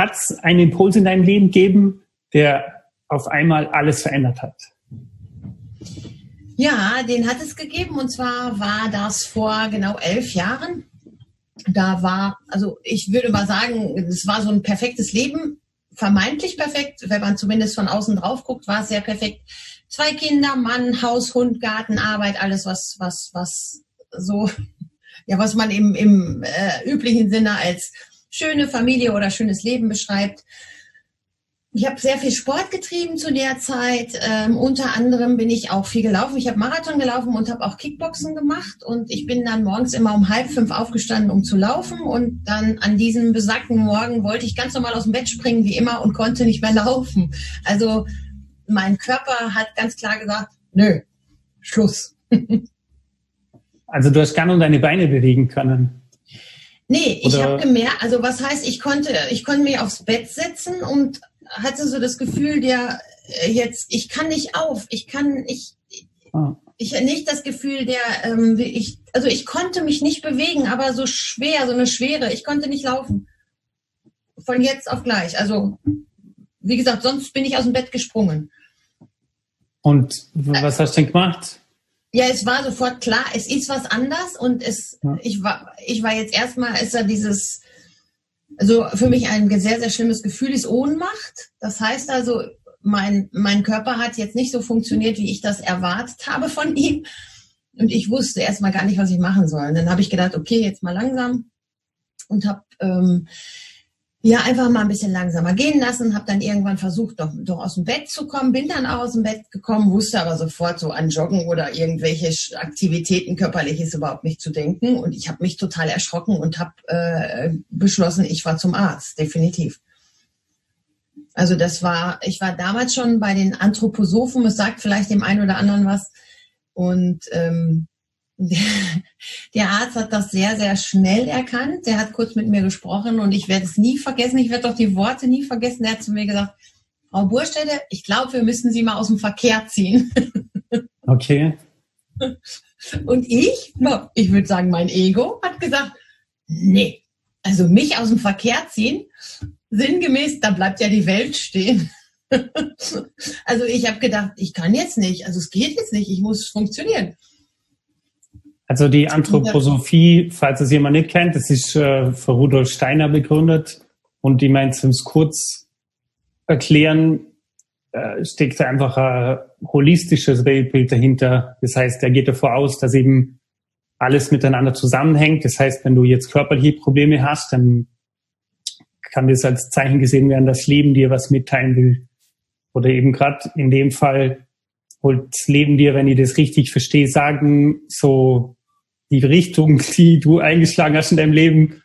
hat es einen Impuls in deinem Leben gegeben, der auf einmal alles verändert hat? Ja, den hat es gegeben und zwar war das vor genau elf Jahren. Da war, also ich würde mal sagen, es war so ein perfektes Leben, vermeintlich perfekt, wenn man zumindest von außen drauf guckt, war es sehr perfekt. Zwei Kinder, Mann, Haus, Hund, Garten, Arbeit, alles was, was, was so, ja, was man im, im äh, üblichen Sinne als schöne Familie oder schönes Leben beschreibt. Ich habe sehr viel Sport getrieben zu der Zeit. Ähm, unter anderem bin ich auch viel gelaufen. Ich habe Marathon gelaufen und habe auch Kickboxen gemacht. Und ich bin dann morgens immer um halb fünf aufgestanden, um zu laufen. Und dann an diesem besagten Morgen wollte ich ganz normal aus dem Bett springen, wie immer, und konnte nicht mehr laufen. Also mein Körper hat ganz klar gesagt, nö, Schluss. also du hast gar nur deine Beine bewegen können. Nee, ich habe gemerkt, also was heißt, ich konnte, ich konnte mich aufs Bett setzen und hatte so das Gefühl, der äh, jetzt, ich kann nicht auf, ich kann, ich, ah. ich nicht das Gefühl, der, ähm, ich, also ich konnte mich nicht bewegen, aber so schwer, so eine Schwere, ich konnte nicht laufen. Von jetzt auf gleich. Also, wie gesagt, sonst bin ich aus dem Bett gesprungen. Und was hast du denn gemacht? Ja, es war sofort klar, es ist was anders und es, ja. ich war, ich war jetzt erstmal, ist da dieses, also für mich ein sehr, sehr schlimmes Gefühl ist Ohnmacht. Das heißt also, mein, mein Körper hat jetzt nicht so funktioniert, wie ich das erwartet habe von ihm. Und ich wusste erstmal gar nicht, was ich machen soll. Und dann habe ich gedacht, okay, jetzt mal langsam und habe ähm, ja, einfach mal ein bisschen langsamer gehen lassen, habe dann irgendwann versucht, doch, doch aus dem Bett zu kommen, bin dann auch aus dem Bett gekommen, wusste aber sofort so an Joggen oder irgendwelche Aktivitäten körperliches überhaupt nicht zu denken. Und ich habe mich total erschrocken und habe äh, beschlossen, ich war zum Arzt, definitiv. Also das war, ich war damals schon bei den Anthroposophen, es sagt vielleicht dem einen oder anderen was. Und ähm, der Arzt hat das sehr, sehr schnell erkannt. Der hat kurz mit mir gesprochen und ich werde es nie vergessen. Ich werde doch die Worte nie vergessen. Er hat zu mir gesagt, Frau Burstede, ich glaube, wir müssen Sie mal aus dem Verkehr ziehen. Okay. Und ich, ich würde sagen, mein Ego hat gesagt, nee, also mich aus dem Verkehr ziehen, sinngemäß, da bleibt ja die Welt stehen. Also ich habe gedacht, ich kann jetzt nicht, also es geht jetzt nicht, ich muss funktionieren. Also die Anthroposophie, falls es jemand nicht kennt, das ist äh, von Rudolf Steiner begründet und die meint, um es kurz erklären, äh, steckt einfach ein holistisches Weltbild dahinter. Das heißt, er geht davor aus, dass eben alles miteinander zusammenhängt. Das heißt, wenn du jetzt körperliche Probleme hast, dann kann das als Zeichen gesehen werden, dass Leben dir was mitteilen will. Oder eben gerade in dem Fall holt Leben dir, wenn ich das richtig verstehe, sagen, so die Richtung, die du eingeschlagen hast in deinem Leben,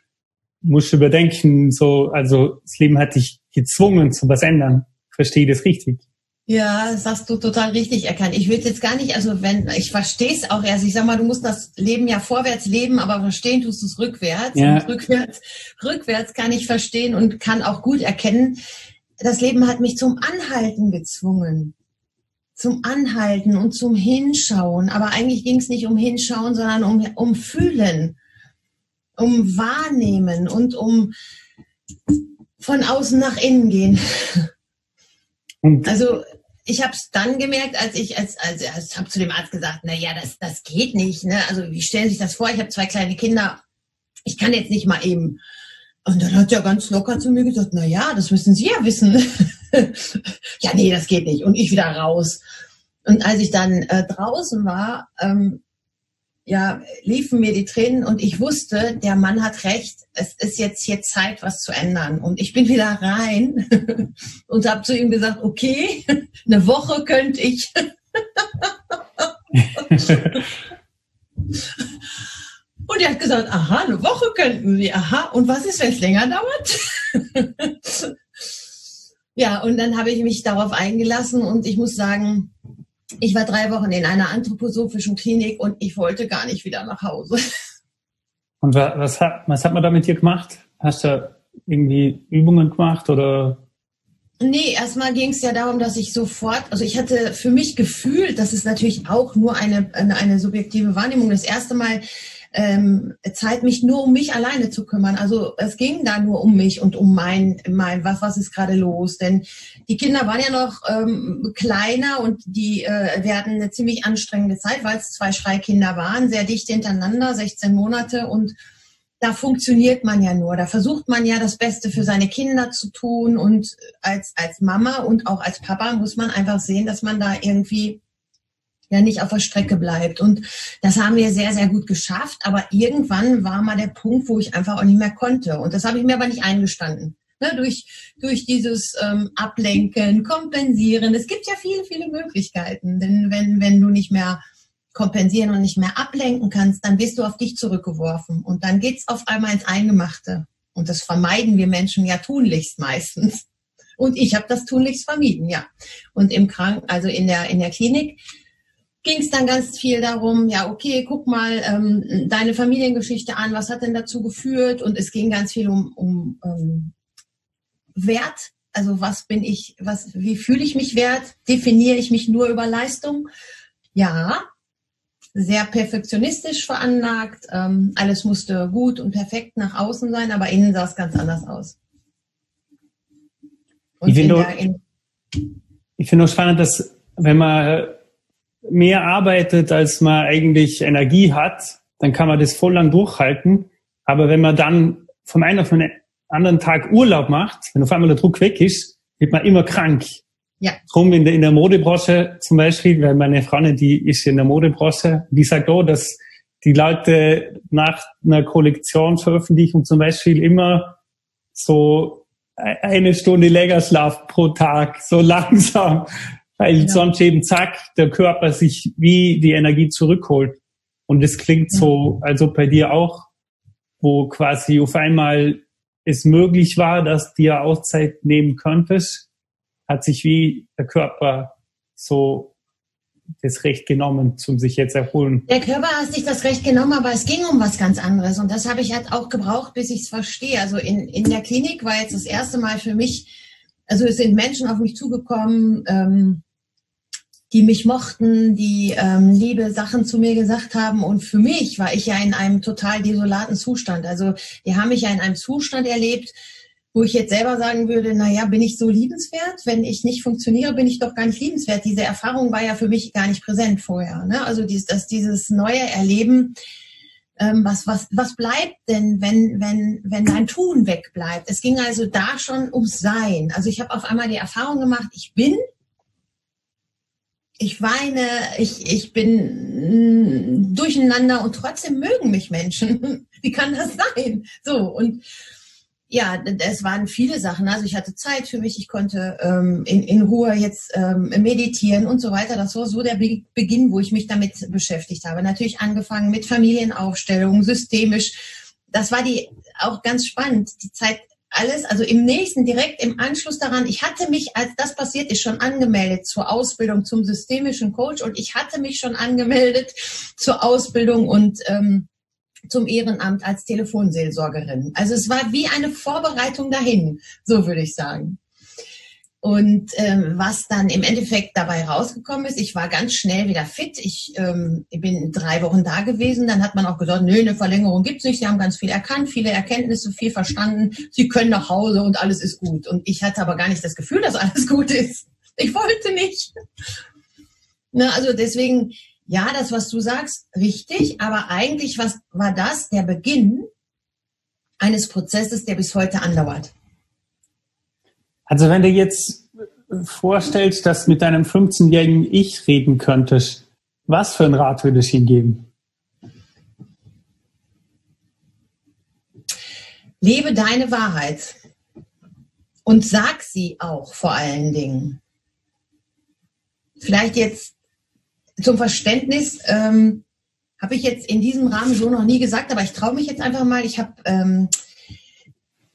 musst du überdenken. So, also das Leben hat dich gezwungen zu was ändern. Verstehe das richtig? Ja, das hast du total richtig erkannt. Ich will jetzt gar nicht, also wenn, ich verstehe es auch erst. Ich sag mal, du musst das Leben ja vorwärts leben, aber verstehen tust du es rückwärts. Ja. Und rückwärts, rückwärts kann ich verstehen und kann auch gut erkennen. Das Leben hat mich zum Anhalten gezwungen zum Anhalten und zum Hinschauen. Aber eigentlich ging es nicht um Hinschauen, sondern um, um Fühlen, um Wahrnehmen und um von außen nach innen gehen. Und also ich habe es dann gemerkt, als ich als als, als habe zu dem Arzt gesagt, na ja, das das geht nicht. Ne? Also wie stellen Sie sich das vor? Ich habe zwei kleine Kinder. Ich kann jetzt nicht mal eben. Und dann hat er ganz locker zu mir gesagt, na ja, das müssen Sie ja wissen. ja, nee, das geht nicht. Und ich wieder raus. Und als ich dann äh, draußen war, ähm, ja, liefen mir die Tränen und ich wusste, der Mann hat recht, es ist jetzt hier Zeit, was zu ändern. Und ich bin wieder rein und habe zu ihm gesagt, okay, eine Woche könnte ich. Und er hat gesagt, aha, eine Woche könnten Sie, aha. Und was ist, wenn es länger dauert? Ja, und dann habe ich mich darauf eingelassen und ich muss sagen, ich war drei Wochen in einer anthroposophischen Klinik und ich wollte gar nicht wieder nach Hause. Und was hat, was hat man da mit dir gemacht? Hast du irgendwie Übungen gemacht oder? Nee, erstmal ging es ja darum, dass ich sofort, also ich hatte für mich gefühlt, das ist natürlich auch nur eine, eine, eine subjektive Wahrnehmung, das erste Mal ähm, Zeit, mich nur um mich alleine zu kümmern. Also es ging da nur um mich und um mein, mein was, was ist gerade los. Denn die Kinder waren ja noch ähm, kleiner und die äh, werden eine ziemlich anstrengende Zeit, weil es zwei Schreikinder waren, sehr dicht hintereinander, 16 Monate und da funktioniert man ja nur. Da versucht man ja das Beste für seine Kinder zu tun und als, als Mama und auch als Papa muss man einfach sehen, dass man da irgendwie ja nicht auf der Strecke bleibt. Und das haben wir sehr, sehr gut geschafft. Aber irgendwann war mal der Punkt, wo ich einfach auch nicht mehr konnte. Und das habe ich mir aber nicht eingestanden. Ne, durch, durch dieses ähm, Ablenken, Kompensieren. Es gibt ja viele, viele Möglichkeiten. Denn wenn, wenn du nicht mehr kompensieren und nicht mehr ablenken kannst, dann bist du auf dich zurückgeworfen. Und dann geht's auf einmal ins Eingemachte. Und das vermeiden wir Menschen ja tunlichst meistens. Und ich habe das tunlichst vermieden, ja. Und im Krank, also in der, in der Klinik, ging es dann ganz viel darum, ja, okay, guck mal ähm, deine Familiengeschichte an, was hat denn dazu geführt? Und es ging ganz viel um, um ähm, Wert, also was bin ich, was, wie fühle ich mich wert? Definiere ich mich nur über Leistung? Ja, sehr perfektionistisch veranlagt. Ähm, alles musste gut und perfekt nach außen sein, aber innen sah es ganz anders aus. Und ich finde ich finde auch spannend, dass wenn man mehr arbeitet, als man eigentlich Energie hat, dann kann man das voll lang durchhalten. Aber wenn man dann vom einen auf den anderen Tag Urlaub macht, wenn auf einmal der Druck weg ist, wird man immer krank. Ja. Drum in der, in der Modebranche zum Beispiel, weil meine Freundin, die ist in der Modebranche, die sagt, oh, dass die Leute nach einer Kollektionsveröffentlichung zum Beispiel immer so e-, eine Stunde länger schlafen pro Tag, so langsam, weil ja. sonst eben zack, der Körper sich wie die Energie zurückholt. Und es klingt so, als ob bei dir auch, wo quasi auf einmal es möglich war, dass dir Auszeit nehmen könntest, hat sich wie der Körper so das Recht genommen, zum sich jetzt erholen. Der Körper hat sich das Recht genommen, aber es ging um was ganz anderes. Und das habe ich halt auch gebraucht, bis ich es verstehe. Also in, in der Klinik war jetzt das erste Mal für mich, also es sind Menschen auf mich zugekommen, ähm, die mich mochten, die ähm, liebe Sachen zu mir gesagt haben. Und für mich war ich ja in einem total desolaten Zustand. Also die haben mich ja in einem Zustand erlebt, wo ich jetzt selber sagen würde, na ja, bin ich so liebenswert? Wenn ich nicht funktioniere, bin ich doch gar nicht liebenswert. Diese Erfahrung war ja für mich gar nicht präsent vorher. Ne? Also dies, dass dieses neue Erleben, ähm, was, was, was bleibt denn, wenn, wenn, wenn dein Tun wegbleibt? Es ging also da schon ums Sein. Also ich habe auf einmal die Erfahrung gemacht, ich bin, ich weine, ich, ich bin mm, durcheinander und trotzdem mögen mich Menschen. Wie kann das sein? So, und ja, es waren viele Sachen. Also ich hatte Zeit für mich, ich konnte ähm, in, in Ruhe jetzt ähm, meditieren und so weiter. Das war so der Be Beginn, wo ich mich damit beschäftigt habe. Natürlich angefangen mit Familienaufstellung, systemisch. Das war die auch ganz spannend. Die Zeit alles, also im nächsten, direkt im Anschluss daran, ich hatte mich, als das passiert ist, schon angemeldet zur Ausbildung zum systemischen Coach und ich hatte mich schon angemeldet zur Ausbildung und ähm, zum Ehrenamt als Telefonseelsorgerin. Also es war wie eine Vorbereitung dahin, so würde ich sagen. Und ähm, was dann im Endeffekt dabei rausgekommen ist, ich war ganz schnell wieder fit. Ich, ähm, bin drei Wochen da gewesen. Dann hat man auch gesagt, nö, eine Verlängerung gibt's nicht. Sie haben ganz viel erkannt, viele Erkenntnisse, viel verstanden. Sie können nach Hause und alles ist gut. Und ich hatte aber gar nicht das Gefühl, dass alles gut ist. Ich wollte nicht. Na, also deswegen ja, das, was du sagst, richtig, aber eigentlich was war das der Beginn eines Prozesses, der bis heute andauert. Also wenn du jetzt vorstellst, dass mit deinem 15-jährigen Ich reden könntest, was für ein Rat würdest du ihm geben? Lebe deine Wahrheit und sag sie auch vor allen Dingen. Vielleicht jetzt zum Verständnis ähm, habe ich jetzt in diesem Rahmen so noch nie gesagt, aber ich traue mich jetzt einfach mal. Ich habe ähm,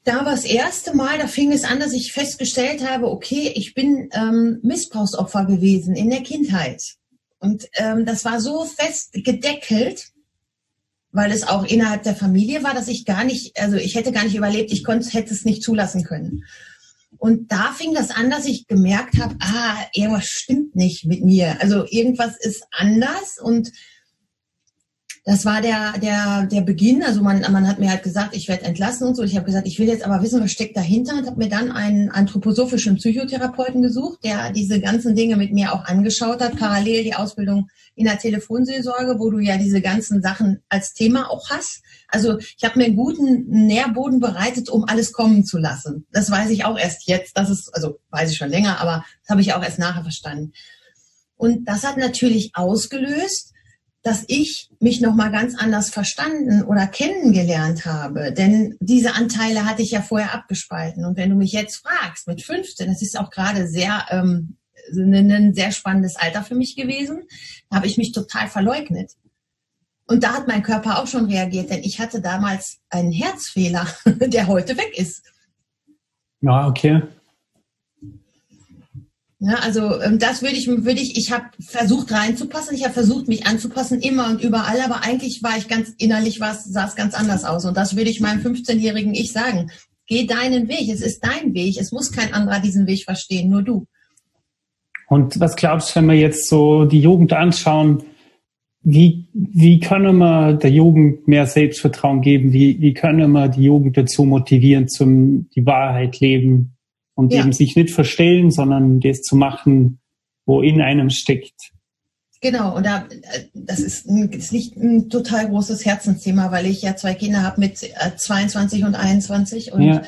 da war das erste Mal, da fing es an, dass ich festgestellt habe, okay, ich bin ähm, Missbrauchsopfer gewesen in der Kindheit. Und ähm, das war so fest gedeckelt, weil es auch innerhalb der Familie war, dass ich gar nicht, also ich hätte gar nicht überlebt, ich konnte, hätte es nicht zulassen können. Und da fing das an, dass ich gemerkt habe, ah, irgendwas stimmt nicht mit mir. Also irgendwas ist anders und das war der, der, der Beginn. Also man, man hat mir halt gesagt, ich werde entlassen und so. Ich habe gesagt, ich will jetzt aber wissen, was steckt dahinter und habe mir dann einen anthroposophischen Psychotherapeuten gesucht, der diese ganzen Dinge mit mir auch angeschaut hat, parallel die Ausbildung in der Telefonseelsorge, wo du ja diese ganzen Sachen als Thema auch hast. Also ich habe mir einen guten Nährboden bereitet, um alles kommen zu lassen. Das weiß ich auch erst jetzt. Das ist, also weiß ich schon länger, aber das habe ich auch erst nachher verstanden. Und das hat natürlich ausgelöst, dass ich mich noch mal ganz anders verstanden oder kennengelernt habe. Denn diese Anteile hatte ich ja vorher abgespalten. Und wenn du mich jetzt fragst, mit 15, das ist auch gerade sehr ähm, ein sehr spannendes Alter für mich gewesen, habe ich mich total verleugnet. Und da hat mein Körper auch schon reagiert, denn ich hatte damals einen Herzfehler, der heute weg ist. Ja, okay. Ja, also ähm, das würde ich, würde ich, ich habe versucht reinzupassen, ich habe versucht mich anzupassen, immer und überall, aber eigentlich war ich ganz innerlich, sah es ganz anders aus. Und das würde ich meinem 15-jährigen Ich sagen. Geh deinen Weg, es ist dein Weg, es muss kein anderer diesen Weg verstehen, nur du. Und was glaubst du, wenn wir jetzt so die Jugend anschauen, wie, wie können wir der Jugend mehr Selbstvertrauen geben? Wie, wie können wir die Jugend dazu motivieren, zum die Wahrheit leben? Und ja. eben sich nicht verstellen, sondern das zu machen, wo in einem steckt. Genau, und da, das ist, ist nicht ein total großes Herzensthema, weil ich ja zwei Kinder habe mit 22 äh, und 21 und ja.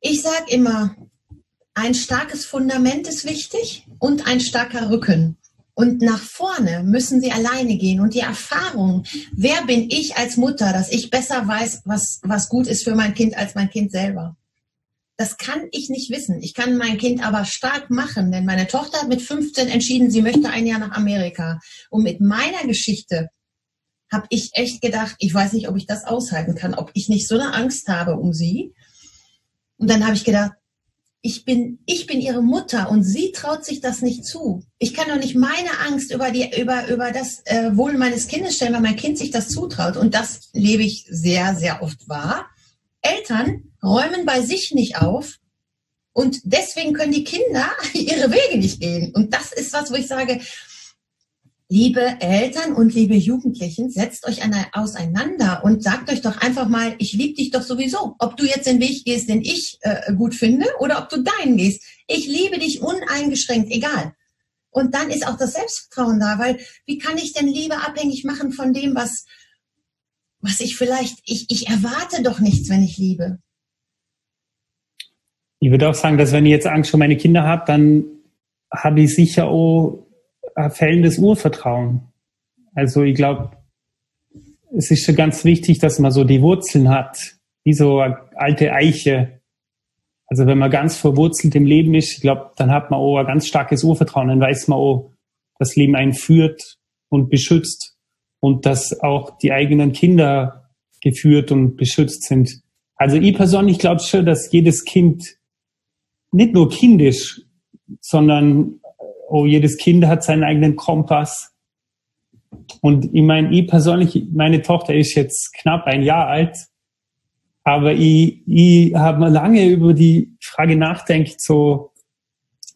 ich sage immer, ein starkes Fundament ist wichtig und ein starker Rücken. Und nach vorne müssen sie alleine gehen. Und die Erfahrung, wer bin ich als Mutter, dass ich besser weiß, was, was gut ist für mein Kind als mein Kind selber. Das kann ich nicht wissen. Ich kann mein Kind aber stark machen, denn meine Tochter hat mit 15 entschieden, sie möchte ein Jahr nach Amerika. Und mit meiner Geschichte habe ich echt gedacht, ich weiß nicht, ob ich das aushalten kann, ob ich nicht so eine Angst habe um sie. Und dann habe ich gedacht, ich bin, ich bin ihre Mutter und sie traut sich das nicht zu. Ich kann doch nicht meine Angst über die, über, über das äh, Wohl meines Kindes stellen, weil mein Kind sich das zutraut. Und das lebe ich sehr, sehr oft wahr. Eltern räumen bei sich nicht auf und deswegen können die Kinder ihre Wege nicht gehen. Und das ist was, wo ich sage, liebe Eltern und liebe Jugendlichen, setzt euch auseinander und sagt euch doch einfach mal, ich liebe dich doch sowieso. Ob du jetzt den Weg gehst, den ich äh, gut finde, oder ob du deinen gehst. Ich liebe dich uneingeschränkt, egal. Und dann ist auch das Selbstvertrauen da, weil wie kann ich denn Liebe abhängig machen von dem, was, was ich vielleicht, ich, ich erwarte doch nichts, wenn ich liebe. Ich würde auch sagen, dass wenn ich jetzt Angst um meine Kinder habe, dann habe ich sicher auch ein fällendes Urvertrauen. Also ich glaube, es ist schon ganz wichtig, dass man so die Wurzeln hat, wie so eine alte Eiche. Also wenn man ganz verwurzelt im Leben ist, ich glaube, dann hat man auch ein ganz starkes Urvertrauen. Dann weiß man auch, das Leben einen führt und beschützt und dass auch die eigenen Kinder geführt und beschützt sind. Also ich persönlich glaube schon, dass jedes Kind nicht nur kindisch, sondern oh, jedes Kind hat seinen eigenen Kompass. Und ich meine, ich persönlich, meine Tochter ist jetzt knapp ein Jahr alt, aber ich, ich habe lange über die Frage nachdenkt, so,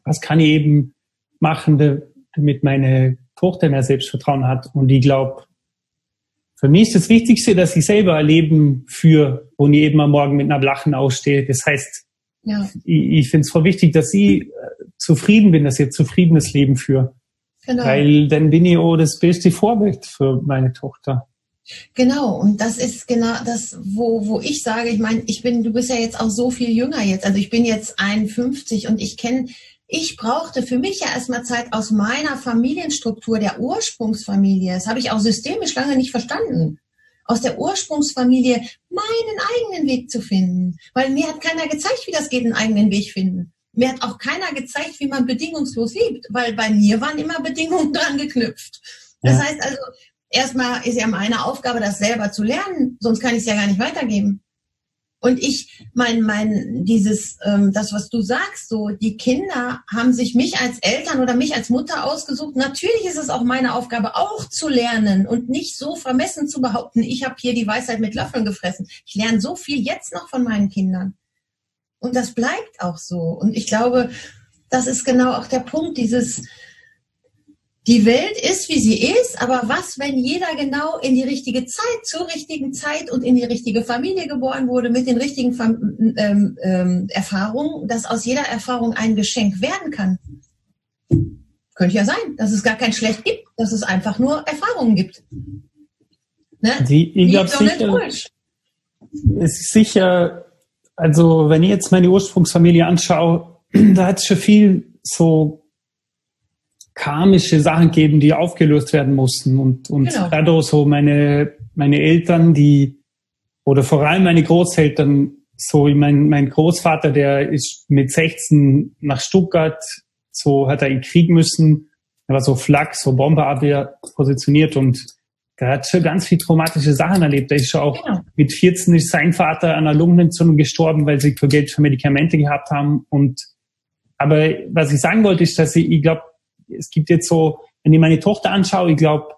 was kann ich eben machen, damit meine Tochter mehr Selbstvertrauen hat. Und ich glaube, für mich ist das Wichtigste, dass ich selber ein Leben führe, wo ich eben am Morgen mit einer Lachen ausstehe. Das heißt, ja. Ich, ich finde es voll wichtig, dass ich äh, zufrieden bin, dass ich ein zufriedenes Leben führe. Genau. Weil dann bin ich auch das beste Vorbild für meine Tochter. Genau, und das ist genau das, wo, wo ich sage, ich meine, ich bin, du bist ja jetzt auch so viel jünger jetzt, also ich bin jetzt 51 und ich kenne, ich brauchte für mich ja erstmal Zeit aus meiner Familienstruktur, der Ursprungsfamilie. Das habe ich auch systemisch lange nicht verstanden aus der Ursprungsfamilie meinen eigenen Weg zu finden. Weil mir hat keiner gezeigt, wie das geht, einen eigenen Weg finden. Mir hat auch keiner gezeigt, wie man bedingungslos liebt, weil bei mir waren immer Bedingungen dran geknüpft. Das ja. heißt also, erstmal ist ja meine Aufgabe, das selber zu lernen, sonst kann ich es ja gar nicht weitergeben. Und ich, mein, mein, dieses, ähm, das, was du sagst, so, die Kinder haben sich mich als Eltern oder mich als Mutter ausgesucht. Natürlich ist es auch meine Aufgabe, auch zu lernen und nicht so vermessen zu behaupten, ich habe hier die Weisheit mit Löffeln gefressen. Ich lerne so viel jetzt noch von meinen Kindern. Und das bleibt auch so. Und ich glaube, das ist genau auch der Punkt, dieses, die Welt ist, wie sie ist, aber was, wenn jeder genau in die richtige Zeit, zur richtigen Zeit und in die richtige Familie geboren wurde, mit den richtigen ähm, ähm, Erfahrungen, dass aus jeder Erfahrung ein Geschenk werden kann? Könnte ja sein, dass es gar kein Schlecht gibt, dass es einfach nur Erfahrungen gibt. Ne? Die, ich glaube sicher, es ist sicher, also wenn ich jetzt meine Ursprungsfamilie anschaue, da hat es schon viel so karmische Sachen geben, die aufgelöst werden mussten. Und, und genau. dadurch so meine, meine Eltern, die, oder vor allem meine Großeltern, so mein, mein Großvater, der ist mit 16 nach Stuttgart, so hat er in Krieg müssen. Er war so Flak, so Bomberabwehr positioniert und er hat schon ganz viel traumatische Sachen erlebt. Er ist schon auch genau. mit 14 ist sein Vater an einer Lungenentzündung gestorben, weil sie für Geld für Medikamente gehabt haben. Und aber was ich sagen wollte, ist, dass ich, ich glaube, es gibt jetzt so, wenn ich meine Tochter anschaue, ich glaube,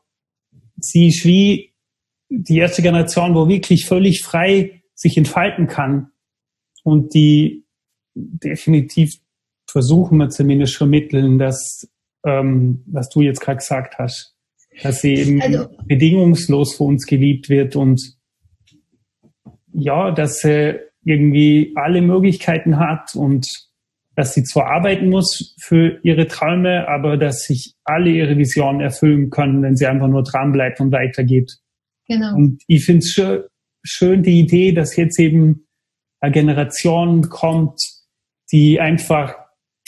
sie ist wie die erste Generation, wo wirklich völlig frei sich entfalten kann. Und die definitiv versuchen wir zumindest vermitteln, dass, ähm, was du jetzt gerade gesagt hast, dass sie eben also, bedingungslos für uns geliebt wird und ja, dass sie irgendwie alle Möglichkeiten hat und dass sie zwar arbeiten muss für ihre Träume, aber dass sich alle ihre Visionen erfüllen können, wenn sie einfach nur dranbleibt und weitergeht. Genau. Und ich finde es schön, schön die Idee, dass jetzt eben eine Generation kommt, die einfach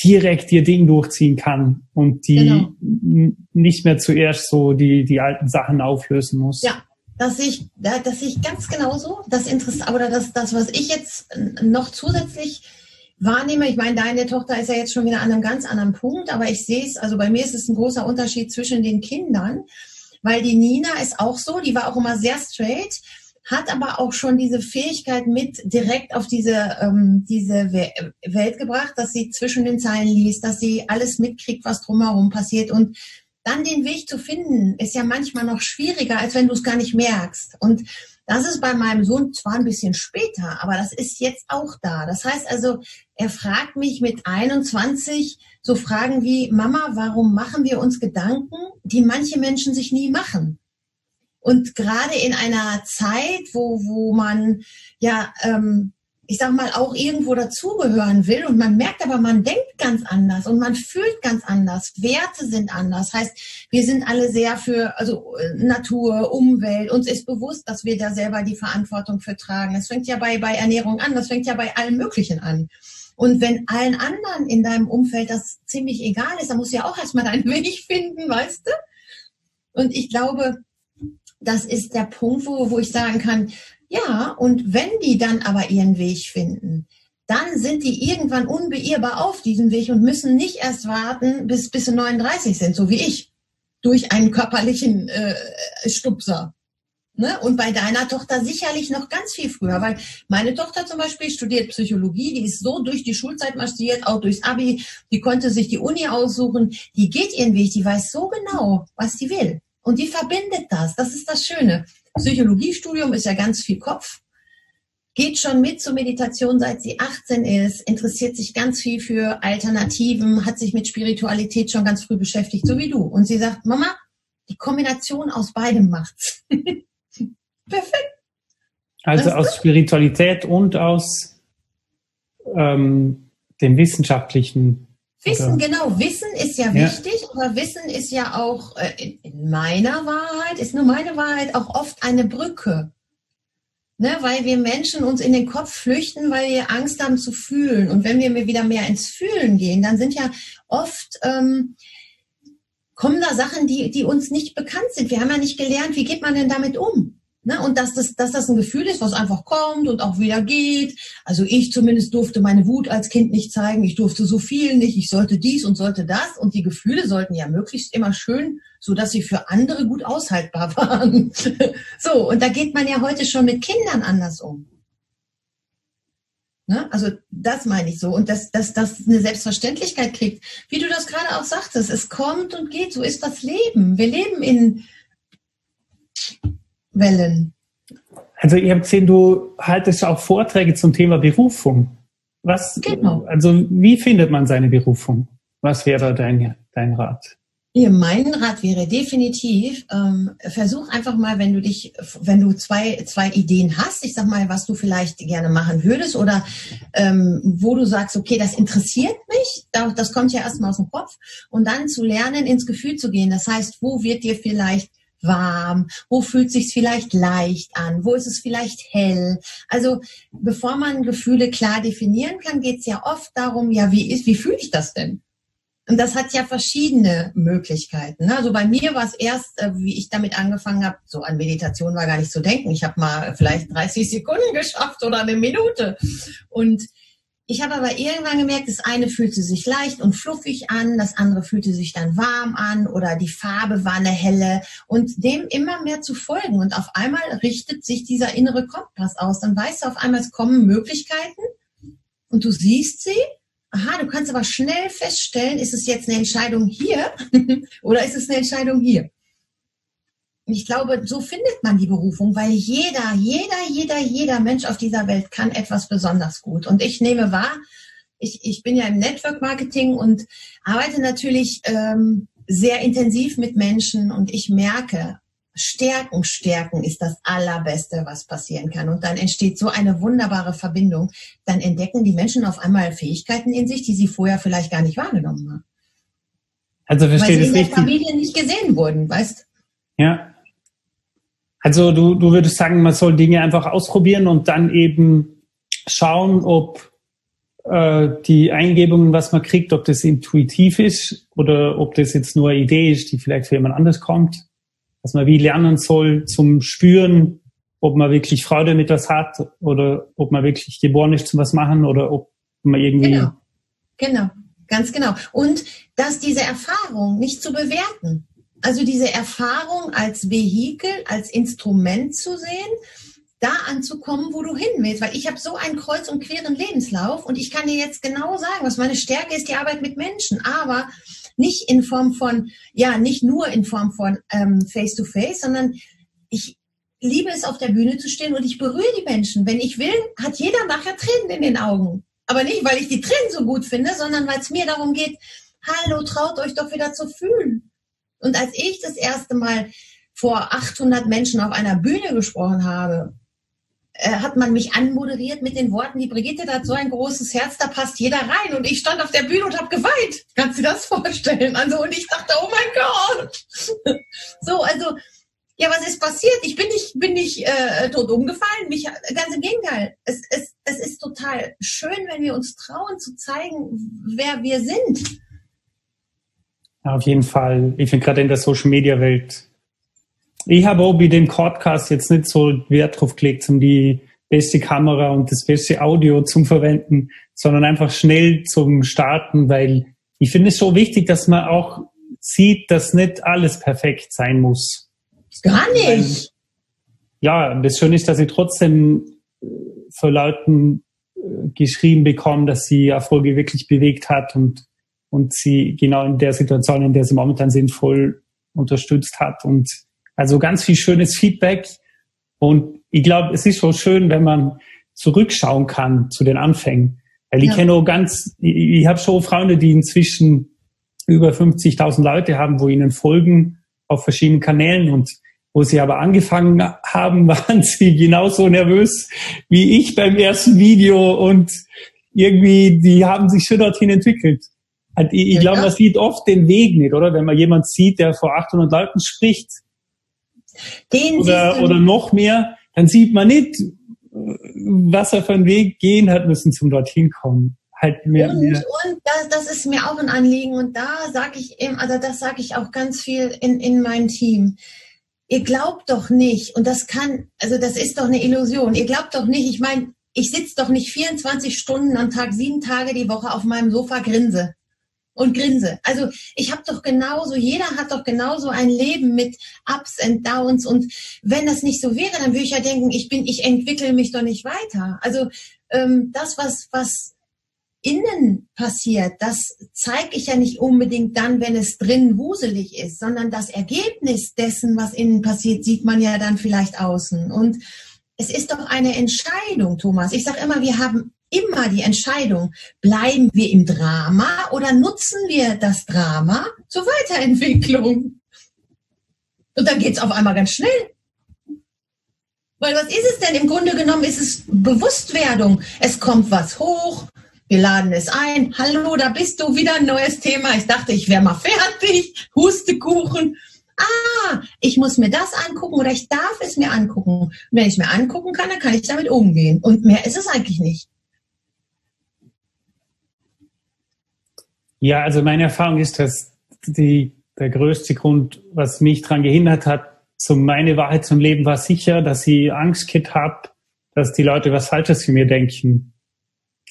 direkt ihr Ding durchziehen kann und die genau. nicht mehr zuerst so die, die alten Sachen auflösen muss. Ja, dass ich, dass ich ganz genauso, das Interesse, oder das, das, was ich jetzt noch zusätzlich wahrnehme, ich meine, deine Tochter ist ja jetzt schon wieder an einem ganz anderen Punkt, aber ich sehe es, also bei mir ist es ein großer Unterschied zwischen den Kindern, weil die Nina ist auch so, die war auch immer sehr straight, hat aber auch schon diese Fähigkeit mit direkt auf diese, ähm, diese Welt gebracht, dass sie zwischen den Zeilen liest, dass sie alles mitkriegt, was drumherum passiert und dann den Weg zu finden, ist ja manchmal noch schwieriger, als wenn du es gar nicht merkst. Und das ist bei meinem Sohn zwar ein bisschen später, aber das ist jetzt auch da. Das heißt also, er fragt mich mit 21 so Fragen wie, Mama, warum machen wir uns Gedanken, die manche Menschen sich nie machen? Und gerade in einer Zeit, wo, wo man ja ähm, ich sag mal, auch irgendwo dazugehören will und man merkt aber, man denkt ganz anders und man fühlt ganz anders. Werte sind anders. Heißt, wir sind alle sehr für, also Natur, Umwelt. Uns ist bewusst, dass wir da selber die Verantwortung für tragen. Das fängt ja bei, bei Ernährung an. Das fängt ja bei allem Möglichen an. Und wenn allen anderen in deinem Umfeld das ziemlich egal ist, dann musst du ja auch erstmal deinen Weg finden, weißt du? Und ich glaube, das ist der Punkt, wo, wo ich sagen kann, ja, und wenn die dann aber ihren Weg finden, dann sind die irgendwann unbeirrbar auf diesem Weg und müssen nicht erst warten, bis, bis sie 39 sind, so wie ich, durch einen körperlichen äh, Stupser. Ne? Und bei deiner Tochter sicherlich noch ganz viel früher, weil meine Tochter zum Beispiel studiert Psychologie, die ist so durch die Schulzeit marschiert, auch durchs Abi, die konnte sich die Uni aussuchen, die geht ihren Weg, die weiß so genau, was sie will. Und die verbindet das, das ist das Schöne. Psychologiestudium ist ja ganz viel Kopf, geht schon mit zur Meditation, seit sie 18 ist, interessiert sich ganz viel für Alternativen, hat sich mit Spiritualität schon ganz früh beschäftigt, so wie du. Und sie sagt, Mama, die Kombination aus beidem macht's. Perfekt. Also aus Spiritualität und aus ähm, dem wissenschaftlichen Wissen, oder? genau. Wissen ist ja, ja, wichtig, aber Wissen ist ja auch äh, in meiner Wahrheit, ist nur meine Wahrheit, auch oft eine Brücke. Ne, weil wir Menschen uns in den Kopf flüchten, weil wir Angst haben zu fühlen. Und wenn wir wieder mehr ins Fühlen gehen, dann sind ja oft, ähm, kommen da Sachen, die, die uns nicht bekannt sind. Wir haben ja nicht gelernt, wie geht man denn damit um? Ne? Und dass das, dass das ein Gefühl ist, was einfach kommt und auch wieder geht. Also ich zumindest durfte meine Wut als Kind nicht zeigen. Ich durfte so viel nicht. Ich sollte dies und sollte das. Und die Gefühle sollten ja möglichst immer schön, so dass sie für andere gut aushaltbar waren. so. Und da geht man ja heute schon mit Kindern anders um. Ne? Also das meine ich so. Und dass das, das eine Selbstverständlichkeit kriegt. Wie du das gerade auch sagtest, es kommt und geht. So ist das Leben. Wir leben in Wellen. Also ich habe gesehen, du haltest auch Vorträge zum Thema Berufung. Was, genau. Also wie findet man seine Berufung? Was wäre dein, dein Rat? Hier, mein Rat wäre definitiv, ähm, versuch einfach mal, wenn du dich, wenn du zwei, zwei Ideen hast, ich sag mal, was du vielleicht gerne machen würdest oder ähm, wo du sagst, okay, das interessiert mich, das kommt ja erstmal aus dem Kopf und dann zu lernen, ins Gefühl zu gehen. Das heißt, wo wird dir vielleicht warm? Wo fühlt sich's vielleicht leicht an? Wo ist es vielleicht hell? Also bevor man Gefühle klar definieren kann, geht's ja oft darum, ja, wie ist, wie fühle ich das denn? Und das hat ja verschiedene Möglichkeiten. Ne? Also bei mir war es erst, äh, wie ich damit angefangen habe, so an Meditation war gar nicht zu denken. Ich habe mal vielleicht 30 Sekunden geschafft oder eine Minute. Und ich habe aber irgendwann gemerkt, das eine fühlte sich leicht und fluffig an, das andere fühlte sich dann warm an oder die Farbe war eine helle und dem immer mehr zu folgen. Und auf einmal richtet sich dieser innere Kompass aus. Dann weißt du auf einmal, es kommen Möglichkeiten und du siehst sie aha, du kannst aber schnell feststellen, ist es jetzt eine Entscheidung hier oder ist es eine Entscheidung hier? Ich glaube, so findet man die Berufung, weil jeder, jeder, jeder, jeder Mensch auf dieser Welt kann etwas besonders gut. Und ich nehme wahr, ich, ich bin ja im Network Marketing und arbeite natürlich ähm, sehr intensiv mit Menschen und ich merke, Stärken, Stärken ist das Allerbeste, was passieren kann. Und dann entsteht so eine wunderbare Verbindung. Dann entdecken die Menschen auf einmal Fähigkeiten in sich, die sie vorher vielleicht gar nicht wahrgenommen haben. Also verstehe Weil sie in der Familie nicht gesehen wurden, weißt? Ja. Also du, du würdest sagen, man soll Dinge einfach ausprobieren und dann eben schauen, ob äh, die Eingebungen, was man kriegt, ob das intuitiv ist oder ob das jetzt nur eine Idee ist, die vielleicht für jemand anders kommt dass man wie lernen soll zum Spüren, ob man wirklich Freude mit was hat oder ob man wirklich geboren ist zum was machen oder ob man irgendwie. Genau, genau, ganz genau. Und dass diese Erfahrung nicht zu bewerten. Also diese Erfahrung als Vehikel, als Instrument zu sehen, da anzukommen, wo du hin willst. Weil ich habe so einen kreuz und queren Lebenslauf und ich kann dir jetzt genau sagen, was meine Stärke ist, die Arbeit mit Menschen. Aber nicht in Form von, ja, nicht nur in Form von ähm, Face-to-Face, sondern ich liebe es, auf der Bühne zu stehen und ich berühre die Menschen. Wenn ich will, hat jeder nachher Tränen in den Augen. Aber nicht, weil ich die Tränen so gut finde, sondern weil es mir darum geht, hallo, traut euch doch wieder zu fühlen. Und als ich das erste Mal vor 800 Menschen auf einer Bühne gesprochen habe, äh, hat man mich anmoderiert mit den Worten, die Brigitte hat so ein großes Herz, da passt jeder rein. Und ich stand auf der Bühne und habe geweint. Kannst du dir das vorstellen? Also, und ich dachte, oh mein Gott. so, also, ja, was ist passiert? Ich bin nicht, bin nicht äh, tot umgefallen. Mich, ganz im Gegenteil. Es, es, es ist total schön, wenn wir uns trauen zu zeigen, wer wir sind. Ja, auf jeden Fall. Ich finde gerade in der Social Media Welt ich habe auch bei dem Podcast jetzt nicht so Wert drauf gelegt, um die beste Kamera und das beste Audio zum Verwenden, sondern einfach schnell zum Starten, weil ich finde es so wichtig, dass man auch sieht, dass nicht alles perfekt sein muss. Gar nicht. ja, das Schöne ist, dass ich trotzdem äh, für Leuten äh, geschrieben bekomme, dass sie Erfolge wirklich bewegt hat und, und sie genau in der Situation, in der sie momentan sind, voll unterstützt hat und also ganz viel schönes Feedback. Und ich glaube, es ist so schön, wenn man zurückschauen kann zu den Anfängen. Weil ich ja. kenne auch ganz, ich, ich habe schon Freunde, die inzwischen über 50.000 Leute haben, wo ihnen folgen auf verschiedenen Kanälen und wo sie aber angefangen haben, waren sie genauso nervös wie ich beim ersten Video und irgendwie, die haben sich schon dorthin entwickelt. Ich, ich glaube, man sieht oft den Weg nicht, oder? Wenn man jemand sieht, der vor 800 Leuten spricht, den oder, oder noch mehr, dann sieht man nicht, was er für einen Weg gehen hat müssen zum dorthin kommen. Halt mehr, und, mehr. und das, das ist mir auch ein Anliegen und da sage ich eben, also das sage ich auch ganz viel in, in mein Team. Ihr glaubt doch nicht, und das kann, also das ist doch eine Illusion. Ihr glaubt doch nicht, ich meine, ich sitze doch nicht 24 Stunden am Tag, sieben Tage die Woche auf meinem Sofa grinse und grinse. Also ich habe doch genauso, jeder hat doch genauso ein Leben mit Ups and Downs und wenn das nicht so wäre, dann würde ich ja denken, ich bin, ich entwickle mich doch nicht weiter. Also ähm, das, was, was innen passiert, das zeige ich ja nicht unbedingt dann, wenn es drin wuselig ist, sondern das Ergebnis dessen, was innen passiert, sieht man ja dann vielleicht außen. Und es ist doch eine Entscheidung, Thomas. Ich sage immer, wir haben immer die Entscheidung, bleiben wir im Drama oder nutzen wir das Drama zur Weiterentwicklung? Und dann geht's auf einmal ganz schnell. Weil was ist es denn? Im Grunde genommen ist es Bewusstwerdung. Es kommt was hoch, wir laden es ein. Hallo, da bist du, wieder ein neues Thema. Ich dachte, ich wäre mal fertig. Hustekuchen. Ah, ich muss mir das angucken oder ich darf es mir angucken. Und wenn ich es mir angucken kann, dann kann ich damit umgehen. Und mehr ist es eigentlich nicht. Ja, also meine Erfahrung ist, dass die, der größte Grund, was mich daran gehindert hat, so meine Wahrheit zum Leben war sicher, dass ich Angst habe, dass die Leute was Falsches für mir denken.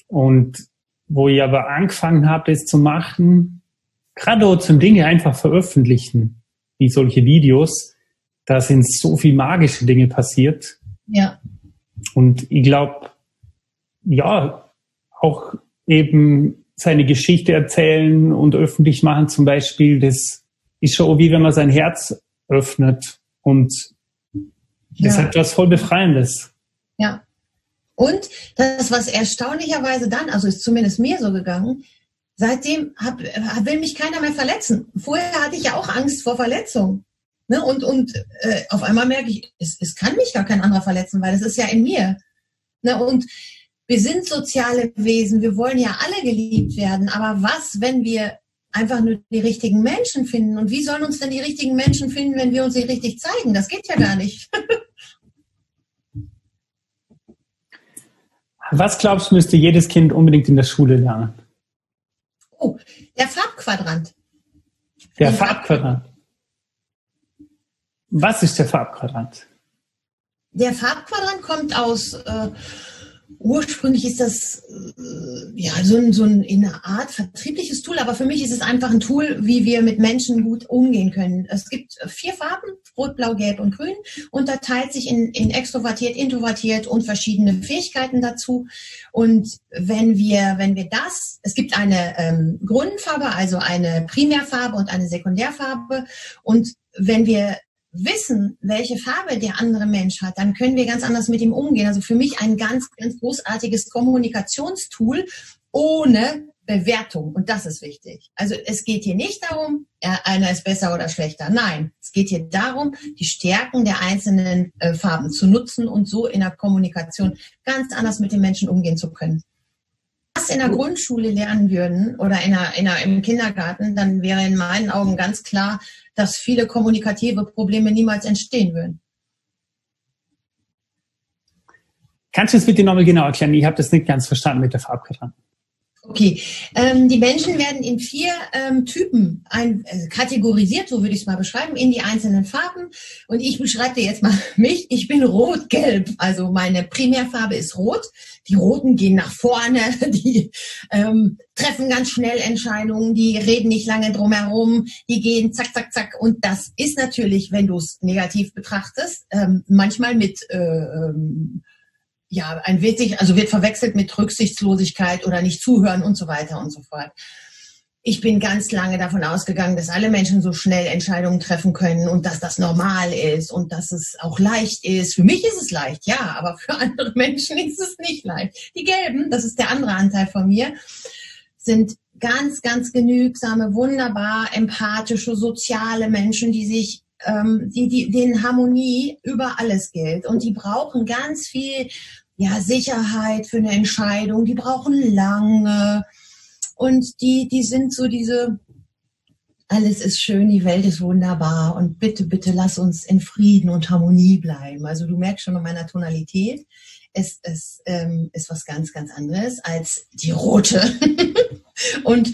Und wo ich aber angefangen habe, das zu machen, gerade zum Dinge einfach veröffentlichen, wie solche Videos, da sind so viel magische Dinge passiert. Ja. Und ich glaube, ja, auch eben seine Geschichte erzählen und öffentlich machen zum Beispiel, das ist schon wie wenn man sein Herz öffnet und das ja. hat was voll Befreiendes. Ja. Und das, was erstaunlicherweise dann, also ist zumindest mir so gegangen, seitdem hab, will mich keiner mehr verletzen. Vorher hatte ich ja auch Angst vor Verletzung. Ne? Und, und äh, auf einmal merke ich, es, es kann mich gar kein anderer verletzen, weil es ist ja in mir. Ne? Und wir sind soziale Wesen, wir wollen ja alle geliebt werden. Aber was, wenn wir einfach nur die richtigen Menschen finden? Und wie sollen uns denn die richtigen Menschen finden, wenn wir uns nicht richtig zeigen? Das geht ja gar nicht. Was glaubst du, müsste jedes Kind unbedingt in der Schule lernen? Oh, der Farbquadrant. Der Farbquadrant. Was ist der Farbquadrant? Der Farbquadrant kommt aus äh, ursprünglich ist das äh, ja so, ein, so ein, in einer Art vertriebliches Tool, aber für mich ist es einfach ein Tool, wie wir mit Menschen gut umgehen können. Es gibt vier Farben, Rot, Blau, Gelb und Grün, unterteilt sich in, in extrovertiert, introvertiert und verschiedene Fähigkeiten dazu. Und wenn wir, wenn wir das, es gibt eine ähm, Grundfarbe, also eine Primärfarbe und eine Sekundärfarbe. Und wenn wir wissen, welche Farbe der andere Mensch hat, dann können wir ganz anders mit ihm umgehen. Also für mich ein ganz, ganz großartiges Kommunikationstool ohne Bewertung. Und das ist wichtig. Also es geht hier nicht darum, einer ist besser oder schlechter. Nein, es geht hier darum, die Stärken der einzelnen äh, Farben zu nutzen und so in der Kommunikation ganz anders mit den Menschen umgehen zu können in der Grundschule lernen würden oder in der, in der, im Kindergarten, dann wäre in meinen Augen ganz klar, dass viele kommunikative Probleme niemals entstehen würden. Kannst du das bitte nochmal genau erklären? Ich habe das nicht ganz verstanden mit der Farbkarte. Okay, ähm, die Menschen werden in vier ähm, Typen ein, äh, kategorisiert, so würde ich es mal beschreiben, in die einzelnen Farben. Und ich beschreibe dir jetzt mal mich. Ich bin rot-gelb, also meine Primärfarbe ist rot. Die Roten gehen nach vorne, die ähm, treffen ganz schnell Entscheidungen, die reden nicht lange drumherum, die gehen zack, zack, zack. Und das ist natürlich, wenn du es negativ betrachtest, ähm, manchmal mit äh, ähm, ja, ein witzig, also wird verwechselt mit Rücksichtslosigkeit oder nicht zuhören und so weiter und so fort. Ich bin ganz lange davon ausgegangen, dass alle Menschen so schnell Entscheidungen treffen können und dass das normal ist und dass es auch leicht ist. Für mich ist es leicht, ja, aber für andere Menschen ist es nicht leicht. Die Gelben, das ist der andere Anteil von mir, sind ganz, ganz genügsame, wunderbar empathische, soziale Menschen, die sich ähm, die, die, denen Harmonie über alles gilt. Und die brauchen ganz viel ja, Sicherheit für eine Entscheidung. Die brauchen lange. Und die, die sind so diese, alles ist schön, die Welt ist wunderbar und bitte, bitte lass uns in Frieden und Harmonie bleiben. Also du merkst schon an meiner Tonalität, es, es ähm, ist was ganz, ganz anderes als die rote. und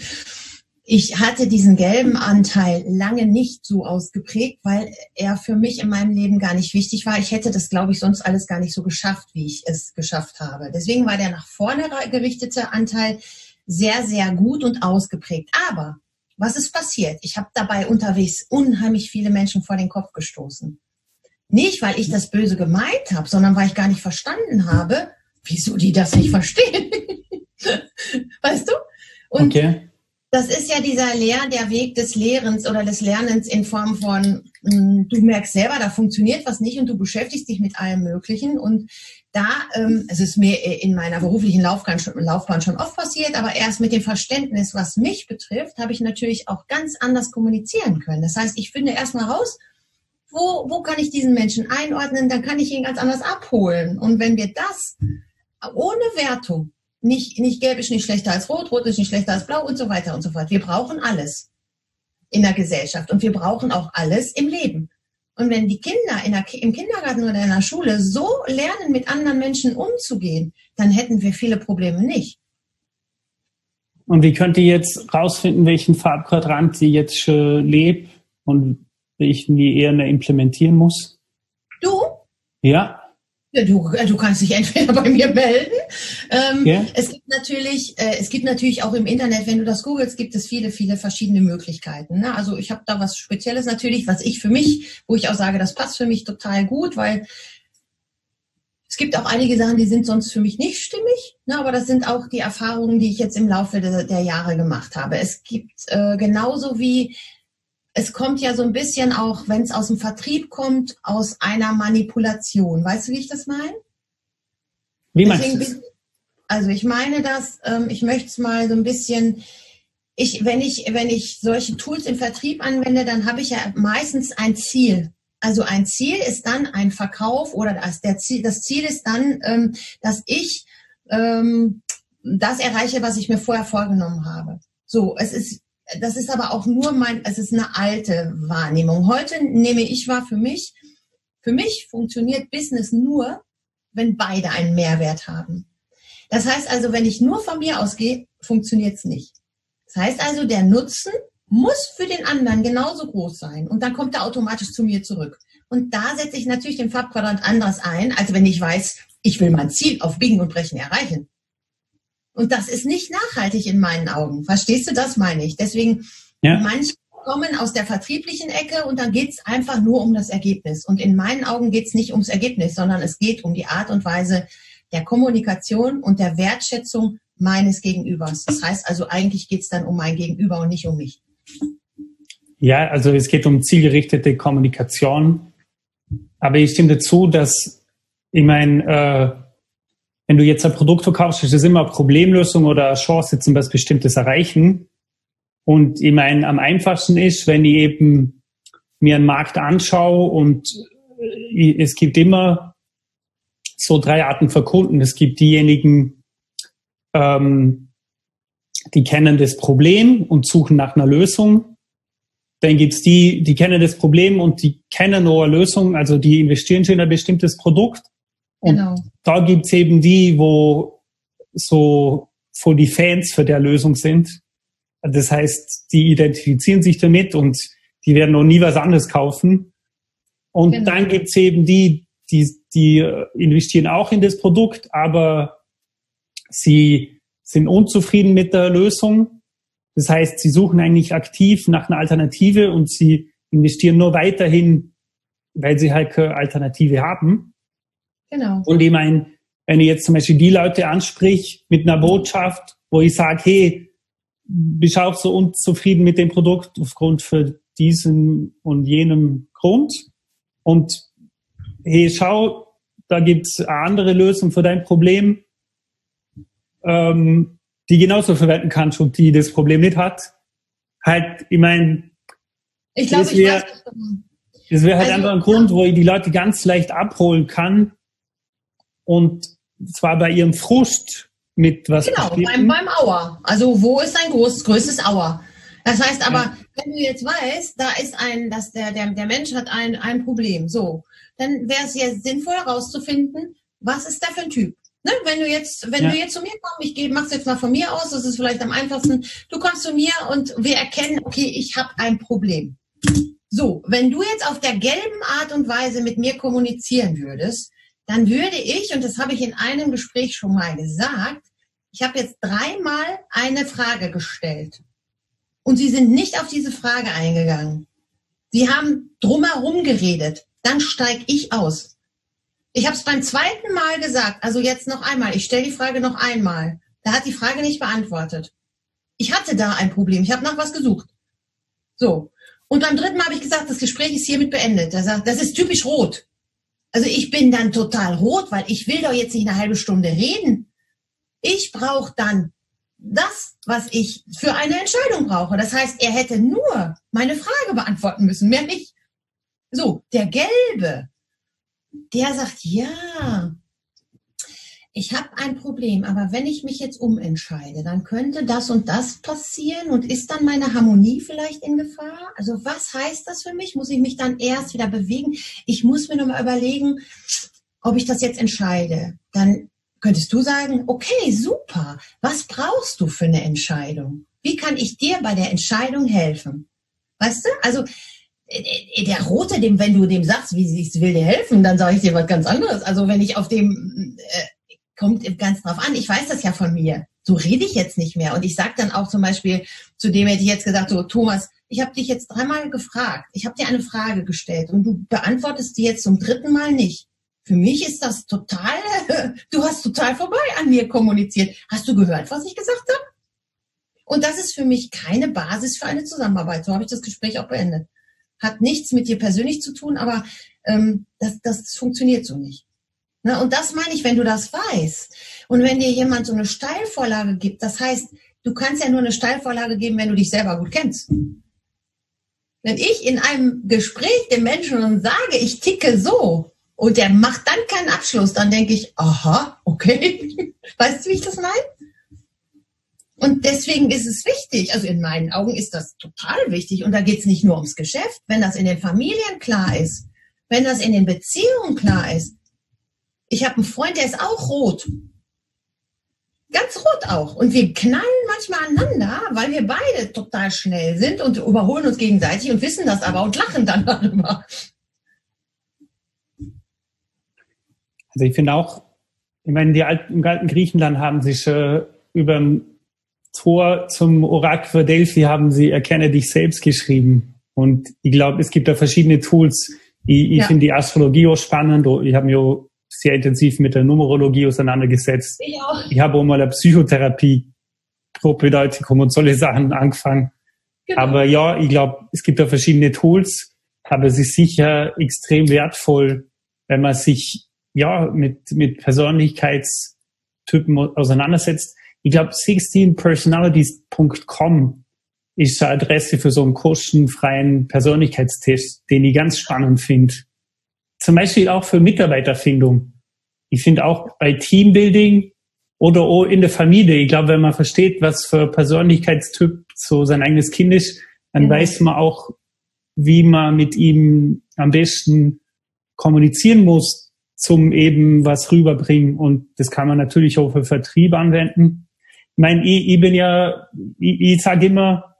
ich hatte diesen gelben Anteil lange nicht so ausgeprägt, weil er für mich in meinem Leben gar nicht wichtig war. Ich hätte das, glaube ich, sonst alles gar nicht so geschafft, wie ich es geschafft habe. Deswegen war der nach vorne gerichtete Anteil sehr, sehr gut und ausgeprägt. Aber was ist passiert? Ich habe dabei unterwegs unheimlich viele Menschen vor den Kopf gestoßen. Nicht, weil ich das Böse gemeint habe, sondern weil ich gar nicht verstanden habe, wieso die das nicht verstehen. weißt du? Und okay das ist ja dieser Lehr, der Weg des Lehrens oder des Lernens in Form von, mh, hm, du merkst selber, da funktioniert was nicht und du beschäftigst dich mit allem Möglichen und da, ähm, es ist mir in meiner beruflichen Laufbahn schon, Laufbahn schon oft passiert, aber erst mit dem Verständnis, was mich betrifft, habe ich natürlich auch ganz anders kommunizieren können. Das heißt, ich finde erstmal raus, wo, wo kann ich diesen Menschen einordnen, dann kann ich ihn ganz anders abholen. Und wenn wir das ohne Wertung, nicht, nicht gelb ist nicht schlechter als rot, rot ist nicht schlechter als blau und so weiter und so fort. Wir brauchen alles in der Gesellschaft und wir brauchen auch alles im Leben. Und wenn die Kinder in der, im Kindergarten oder in der Schule so lernen, mit anderen Menschen umzugehen, dann hätten wir viele Probleme nicht. Und wie könnt ihr jetzt rausfinden, welchen Farbquadrant sie jetzt schon lebt und welchen die eher implementieren muss? Du? Ja. Du, äh, du kannst dich entweder bei mir melden. Ähm, yeah. Es gibt natürlich, äh, es gibt natürlich auch im Internet, wenn du das googelst, gibt es viele, viele verschiedene Möglichkeiten. Ne? Also ich habe da was Spezielles natürlich, was ich für mich, wo ich auch sage, das passt für mich total gut, weil es gibt auch einige Sachen, die sind sonst für mich nicht stimmig, ne? aber das sind auch die Erfahrungen, die ich jetzt im Laufe der, der Jahre gemacht habe. Es gibt äh, genauso wie es kommt ja so ein bisschen auch, wenn es aus dem Vertrieb kommt, aus einer Manipulation. Weißt du, wie ich das meine? Wie meinst du das? Also ich meine das, ähm, ich möchte es mal so ein bisschen, ich, wenn ich, wenn ich solche Tools im Vertrieb anwende, dann habe ich ja meistens ein Ziel. Also ein Ziel ist dann ein Verkauf oder das, der Ziel, das Ziel ist dann, ähm, dass ich ähm, das erreiche, was ich mir vorher vorgenommen habe. So, es ist das ist aber auch nur mein, es ist eine alte Wahrnehmung. Heute nehme ich wahr für mich, für mich funktioniert Business nur, wenn beide einen Mehrwert haben. Das heißt also, wenn ich nur von mir ausgehe, funktioniert es nicht. Das heißt also, der Nutzen muss für den anderen genauso groß sein und dann kommt er automatisch zu mir zurück. Und da setze ich natürlich den Farbquadrant anders ein, als wenn ich weiß, ich will mein Ziel auf Biegen und Brechen erreichen. Und das ist nicht nachhaltig in meinen Augen. Verstehst du, das meine ich. Deswegen, ja. manche kommen aus der vertrieblichen Ecke und dann geht's einfach nur um das Ergebnis. Und in meinen Augen geht's nicht ums Ergebnis, sondern es geht um die Art und Weise der Kommunikation und der Wertschätzung meines Gegenübers. Das heißt also, eigentlich geht's dann um mein Gegenüber und nicht um mich. Ja, also es geht um zielgerichtete Kommunikation. Aber ich stimme dazu, dass ich meine, äh, wenn du jetzt ein Produkt verkaufst, ist es immer Problemlösung oder Chance zum was Bestimmtes erreichen. Und ich meine, am einfachsten ist, wenn ich eben mir einen Markt anschaue und äh, es gibt immer so drei Arten von Kunden. Es gibt diejenigen, ähm, die kennen das Problem und suchen nach einer Lösung. Dann gibt's die, die kennen das Problem und die kennen nur eine Lösung, also die investieren schon in ein bestimmtes Produkt und genau. da gibt's eben die, wo so wo die Fans für der Lösung sind. Das heißt, die identifizieren sich damit und die werden noch nie was anderes kaufen. Und genau. dann gibt's eben die, die, die investieren auch in das Produkt, aber sie sind unzufrieden mit der Lösung. Das heißt, sie suchen eigentlich aktiv nach einer Alternative und sie investieren nur weiterhin, weil sie halt keine Alternative haben. Genau. Und ich meine, wenn ich jetzt zum Beispiel die Leute ansprich mit einer Botschaft, wo ich sage, hey, bist auch so unzufrieden mit dem Produkt aufgrund für diesen und jenem Grund. Und hey, schau, da gibt's andere Lösung für dein Problem, ähm, die genauso verwenden kannst und die das Problem nicht hat. Halt, ich meine, ich glaube, ich wär, weiß, Das wäre halt also, einfach ein Grund, wo ich die Leute ganz leicht abholen kann, und zwar bei ihrem Frust mit was. Genau, beim, beim Auer. Also wo ist dein groß, größtes Auer? Das heißt aber, ja. wenn du jetzt weißt, da ist ein, dass der, der, der Mensch hat ein, ein Problem, so, dann wäre es jetzt sinnvoll herauszufinden, was ist der für ein Typ? Ne? Wenn du jetzt, wenn ja. du jetzt zu mir kommst, ich gebe, mach's jetzt mal von mir aus, das ist vielleicht am einfachsten. Du kommst zu mir und wir erkennen, okay, ich habe ein Problem. So, wenn du jetzt auf der gelben Art und Weise mit mir kommunizieren würdest, dann würde ich, und das habe ich in einem Gespräch schon mal gesagt, ich habe jetzt dreimal eine Frage gestellt. Und Sie sind nicht auf diese Frage eingegangen. Sie haben drumherum geredet. Dann steige ich aus. Ich habe es beim zweiten Mal gesagt, also jetzt noch einmal. Ich stelle die Frage noch einmal. Da hat die Frage nicht beantwortet. Ich hatte da ein Problem. Ich habe nach was gesucht. So. Und beim dritten Mal habe ich gesagt, das Gespräch ist hiermit beendet. Er sagt, das ist typisch rot. Also ich bin dann total rot, weil ich will doch jetzt nicht eine halbe Stunde reden. Ich brauche dann das, was ich für eine Entscheidung brauche. Das heißt, er hätte nur meine Frage beantworten müssen, mehr nicht. So, der Gelbe, der sagt, ja, ich habe ein Problem, aber wenn ich mich jetzt umentscheide, dann könnte das und das passieren und ist dann meine Harmonie vielleicht in Gefahr? Also was heißt das für mich? Muss ich mich dann erst wieder bewegen? Ich muss mir nochmal überlegen, ob ich das jetzt entscheide. Dann könntest du sagen, okay, super, was brauchst du für eine Entscheidung? Wie kann ich dir bei der Entscheidung helfen? Weißt du? Also äh, äh, der Rote, dem, wenn du dem sagst, wie sie will dir helfen, dann sage ich dir was ganz anderes. Also wenn ich auf dem äh, kommt ganz drauf an. Ich weiß das ja von mir. So rede ich jetzt nicht mehr. Und ich sage dann auch zum Beispiel, zu dem hätte ich jetzt gesagt, so Thomas, ich habe dich jetzt dreimal gefragt. Ich habe dir eine Frage gestellt und du beantwortest die jetzt zum dritten Mal nicht. Für mich ist das total, du hast total vorbei an mir kommuniziert. Hast du gehört, was ich gesagt habe? Und das ist für mich keine Basis für eine Zusammenarbeit. So habe ich das Gespräch auch beendet. Hat nichts mit dir persönlich zu tun, aber ähm, das, das funktioniert so nicht. Ne? Und das meine ich, wenn du das weißt. Und wenn dir jemand so eine Steilvorlage gibt, das heißt, du kannst ja nur eine Steilvorlage geben, wenn du dich selber gut kennst. Wenn ich in einem Gespräch dem Menschen sage, ich ticke so, und der macht dann keinen Abschluss, dann denke ich, aha, okay. Weißt du, wie ich das meine? Und deswegen ist es wichtig, also in meinen Augen ist das total wichtig. Und da geht es nicht nur ums Geschäft, wenn das in den Familien klar ist, wenn das in den Beziehungen klar ist, ich habe einen Freund, der ist auch rot. Ganz rot auch. Und wir knallen manchmal aneinander, weil wir beide total schnell sind und überholen uns gegenseitig und wissen das aber und lachen dann darüber. Also ich finde auch, ich meine, die alten, im alten Griechenland haben sich äh, über ein Tor zum Orakel für Delphi haben sie Erkenne dich selbst geschrieben. Und ich glaube, es gibt da verschiedene Tools. Ich, ich ja. finde die Astrologie auch spannend. Ich habe mir sehr intensiv mit der Numerologie auseinandergesetzt. Ich auch. Ich habe auch mal eine Psychotherapie Propädeutikum und solche Sachen angefangen. Genau. Aber ja, ich glaube, es gibt da verschiedene Tools, aber es ist sicher extrem wertvoll, wenn man sich ja mit, mit Persönlichkeitstypen auseinandersetzt. Ich glaube, 16personalities.com ist eine Adresse für so einen kostenfreien Persönlichkeitstest, den ich ganz spannend finde zum Beispiel auch für Mitarbeiterfindung. Ich finde auch bei Teambuilding oder auch in der Familie, ich glaube, wenn man versteht, was für Persönlichkeitstyp so sein eigenes Kind ist, dann ja. weiß man auch, wie man mit ihm am besten kommunizieren muss, zum eben was rüberbringen. Und das kann man natürlich auch für Vertrieb anwenden. Ich meine, ich, ich bin ja, ich, ich sage immer,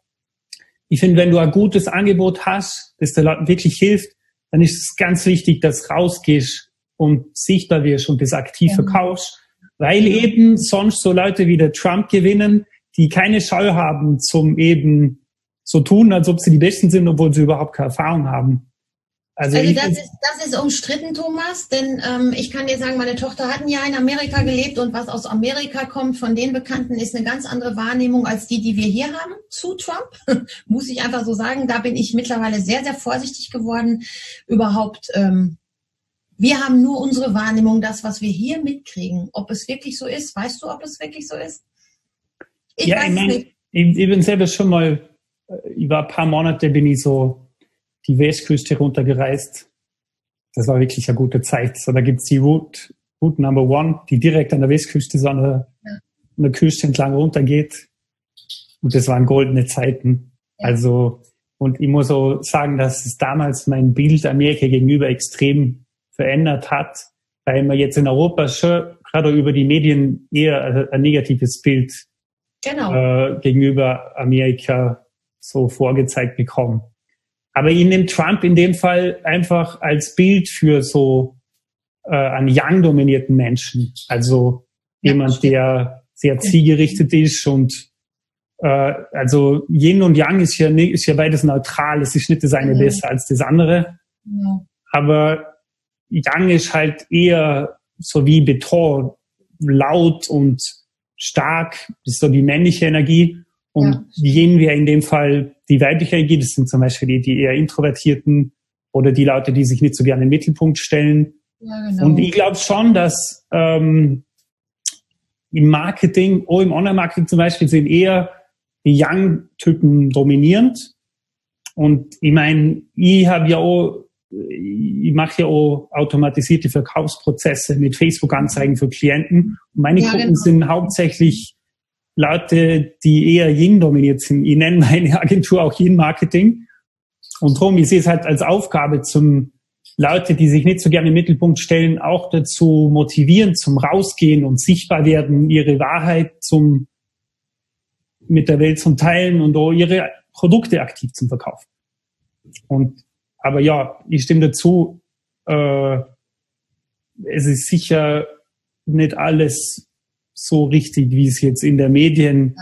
ich finde, wenn du ein gutes Angebot hast, das der Leuten wirklich hilft, dann ist es ganz wichtig, dass rausgehst und sichtbar wirst und das aktiv ja. verkaufst, weil eben sonst so Leute wie der Trump gewinnen, die keine Scheu haben zum eben so tun, als ob sie die Besten sind, obwohl sie überhaupt keine Erfahrung haben. Also, also das, ist, das ist umstritten, Thomas, denn ähm, ich kann dir sagen, meine Tochter hat ein Jahr in Amerika gelebt und was aus Amerika kommt von den Bekannten ist eine ganz andere Wahrnehmung als die, die wir hier haben zu Trump. Muss ich einfach so sagen. Da bin ich mittlerweile sehr, sehr vorsichtig geworden. Überhaupt, ähm, wir haben nur unsere Wahrnehmung, das, was wir hier mitkriegen. Ob es wirklich so ist, weißt du, ob es wirklich so ist? Ich ja, weiß ich, mein, nicht. Ich, ich bin selber schon mal, äh, über ein paar Monate bin ich so die Westküste runtergereist. Das war wirklich eine gute Zeit. So, da gibt's die Route, Route Number One, die direkt an der Westküste so an der, an der Küste entlang runtergeht. Und das waren goldene Zeiten. Also, und ich muss auch sagen, dass es damals mein Bild Amerika gegenüber extrem verändert hat, weil man jetzt in Europa schon gerade über die Medien eher ein negatives Bild genau. äh, gegenüber Amerika so vorgezeigt bekommen. Aber ich nehme Trump in dem Fall einfach als Bild für so äh, einen Young-dominierten Menschen. Also ja, jemand, der sehr zielgerichtet ist und äh, also Yin und Yang ist ja, ist ja beides neutral. Es ist nicht das eine ja. besser als das andere. Ja. Aber Yang ist halt eher so wie Beton, laut und stark. Das ist so die männliche Energie. Und. Yin wäre in dem Fall die weibliche Energie, das sind zum Beispiel die, die eher Introvertierten oder die Leute, die sich nicht so gerne in den Mittelpunkt stellen. Ja, genau. Und ich glaube schon, dass ähm, im Marketing, auch im Online-Marketing zum Beispiel, sind eher die Young-Typen dominierend. Und ich meine, ich habe ja auch, ich mache ja auch automatisierte Verkaufsprozesse mit Facebook-Anzeigen für Klienten. Und meine ja, Kunden genau. sind hauptsächlich Leute, die eher Yin dominiert sind. Ich nenne meine Agentur auch Yin Marketing. Und darum, ich sehe es halt als Aufgabe zum Leute, die sich nicht so gerne im Mittelpunkt stellen, auch dazu motivieren, zum Rausgehen und sichtbar werden, ihre Wahrheit zum, mit der Welt zum Teilen und auch ihre Produkte aktiv zum Verkaufen. Und, aber ja, ich stimme dazu, äh, es ist sicher nicht alles so richtig, wie es jetzt in der Medien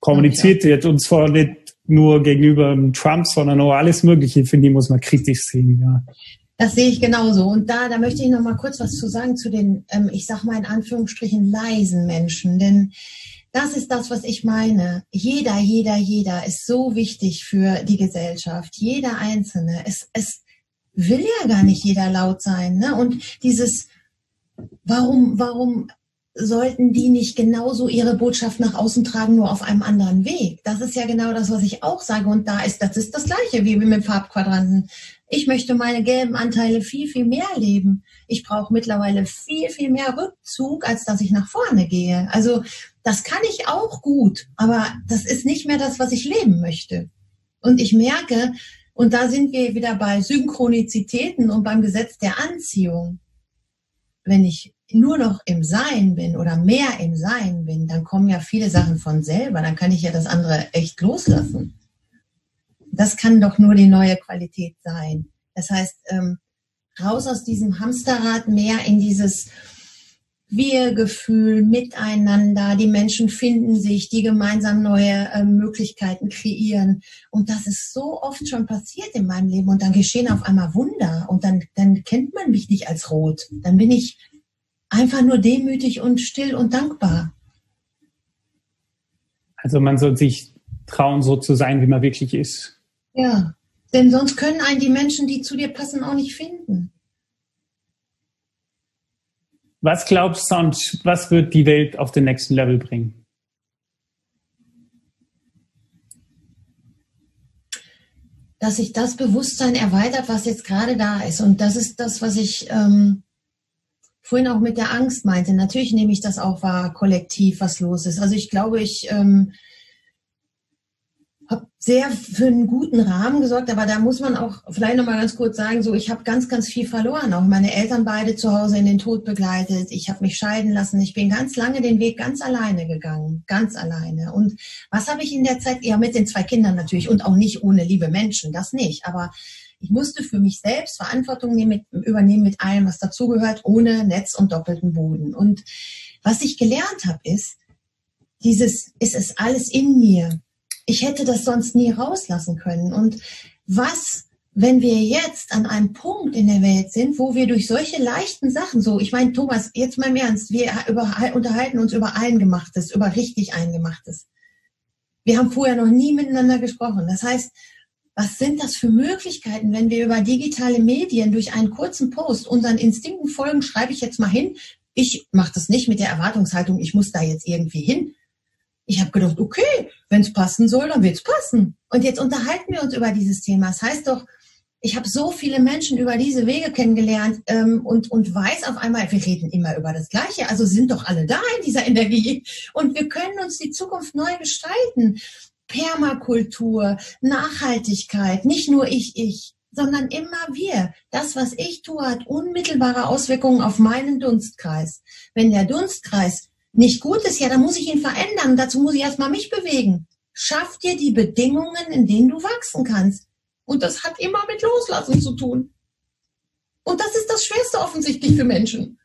kommuniziert wird. Und zwar nicht nur gegenüber Trump, sondern auch alles Mögliche, finde ich, muss man kritisch sehen. Ja. Das sehe ich genauso. Und da, da möchte ich noch mal kurz was zu sagen zu den, ähm, ich sag mal in Anführungsstrichen, leisen Menschen. Denn das ist das, was ich meine. Jeder, jeder, jeder ist so wichtig für die Gesellschaft. Jeder Einzelne. Es, es will ja gar nicht jeder laut sein. Ne? Und dieses, warum, warum sollten die nicht genauso ihre Botschaft nach außen tragen, nur auf einem anderen Weg? Das ist ja genau das, was ich auch sage. Und da ist, das ist das Gleiche wie mit dem Farbquadranten. Ich möchte meine gelben Anteile viel, viel mehr leben. Ich brauche mittlerweile viel, viel mehr Rückzug, als dass ich nach vorne gehe. Also das kann ich auch gut, aber das ist nicht mehr das, was ich leben möchte. Und ich merke, und da sind wir wieder bei Synchronizitäten und beim Gesetz der Anziehung. Wenn ich nur noch im Sein bin oder mehr im Sein bin, dann kommen ja viele Sachen von selber. Dann kann ich ja das andere echt loslassen. Das kann doch nur die neue Qualität sein. Das heißt, ähm, raus aus diesem Hamsterrad, mehr in dieses Wir-Gefühl, Miteinander. Die Menschen finden sich, die gemeinsam neue äh, Möglichkeiten kreieren. Und das ist so oft schon passiert in meinem Leben. Und dann geschehen auf einmal Wunder. Und dann, dann kennt man mich nicht als rot. Dann bin ich einfach nur demütig und still und dankbar. Also man soll sich trauen, so zu sein, wie man wirklich ist. Ja, denn sonst können einen die Menschen, die zu dir passen, auch nicht finden. Was glaubst du sonst, was wird die Welt auf den nächsten Level bringen? Dass sich das Bewusstsein erweitert, was jetzt gerade da ist. Und das ist das, was ich ähm, vorhin auch mit der Angst meinte. Natürlich nehme ich das auch wahr, kollektiv, was los ist. Also ich glaube, ich ähm, habe sehr für einen guten Rahmen gesorgt, aber da muss man auch vielleicht noch mal ganz kurz sagen, so ich habe ganz, ganz viel verloren. Auch meine Eltern beide zu Hause in den Tod begleitet. Ich habe mich scheiden lassen. Ich bin ganz lange den Weg ganz alleine gegangen, ganz alleine. Und was habe ich in der Zeit? Ja, mit den zwei Kindern natürlich und auch nicht ohne liebe Menschen, das nicht. Aber ich musste für mich selbst Verantwortung nehmen, übernehmen mit allem, was dazugehört, ohne Netz und doppelten Boden. Und was ich gelernt habe, ist, dieses, es ist alles in mir. Ich hätte das sonst nie rauslassen können. Und was, wenn wir jetzt an einem Punkt in der Welt sind, wo wir durch solche leichten Sachen, so, ich meine, Thomas, jetzt mal im Ernst, wir über, unterhalten uns über Eingemachtes, über richtig Eingemachtes. Wir haben vorher noch nie miteinander gesprochen. Das heißt, was sind das für Möglichkeiten, wenn wir über digitale Medien durch einen kurzen Post unseren Instinkten folgen, schreibe ich jetzt mal hin. Ich mache das nicht mit der Erwartungshaltung, ich muss da jetzt irgendwie hin. Ich habe gedacht, okay, wenn es passen soll, dann wird es passen. Und jetzt unterhalten wir uns über dieses Thema. Das heißt doch, ich habe so viele Menschen über diese Wege kennengelernt ähm, und, und weiß auf einmal, wir reden immer über das Gleiche, also sind doch alle da in dieser Energie und wir können uns die Zukunft neu gestalten. Permakultur, Nachhaltigkeit, nicht nur ich, ich, sondern immer wir. Das, was ich tue, hat unmittelbare Auswirkungen auf meinen Dunstkreis. Wenn der Dunstkreis nicht gut ist, ja, dann muss ich ihn verändern. Dazu muss ich erstmal mich bewegen. Schaff dir die Bedingungen, in denen du wachsen kannst. Und das hat immer mit Loslassen zu tun. Und das ist das Schwerste offensichtlich für Menschen.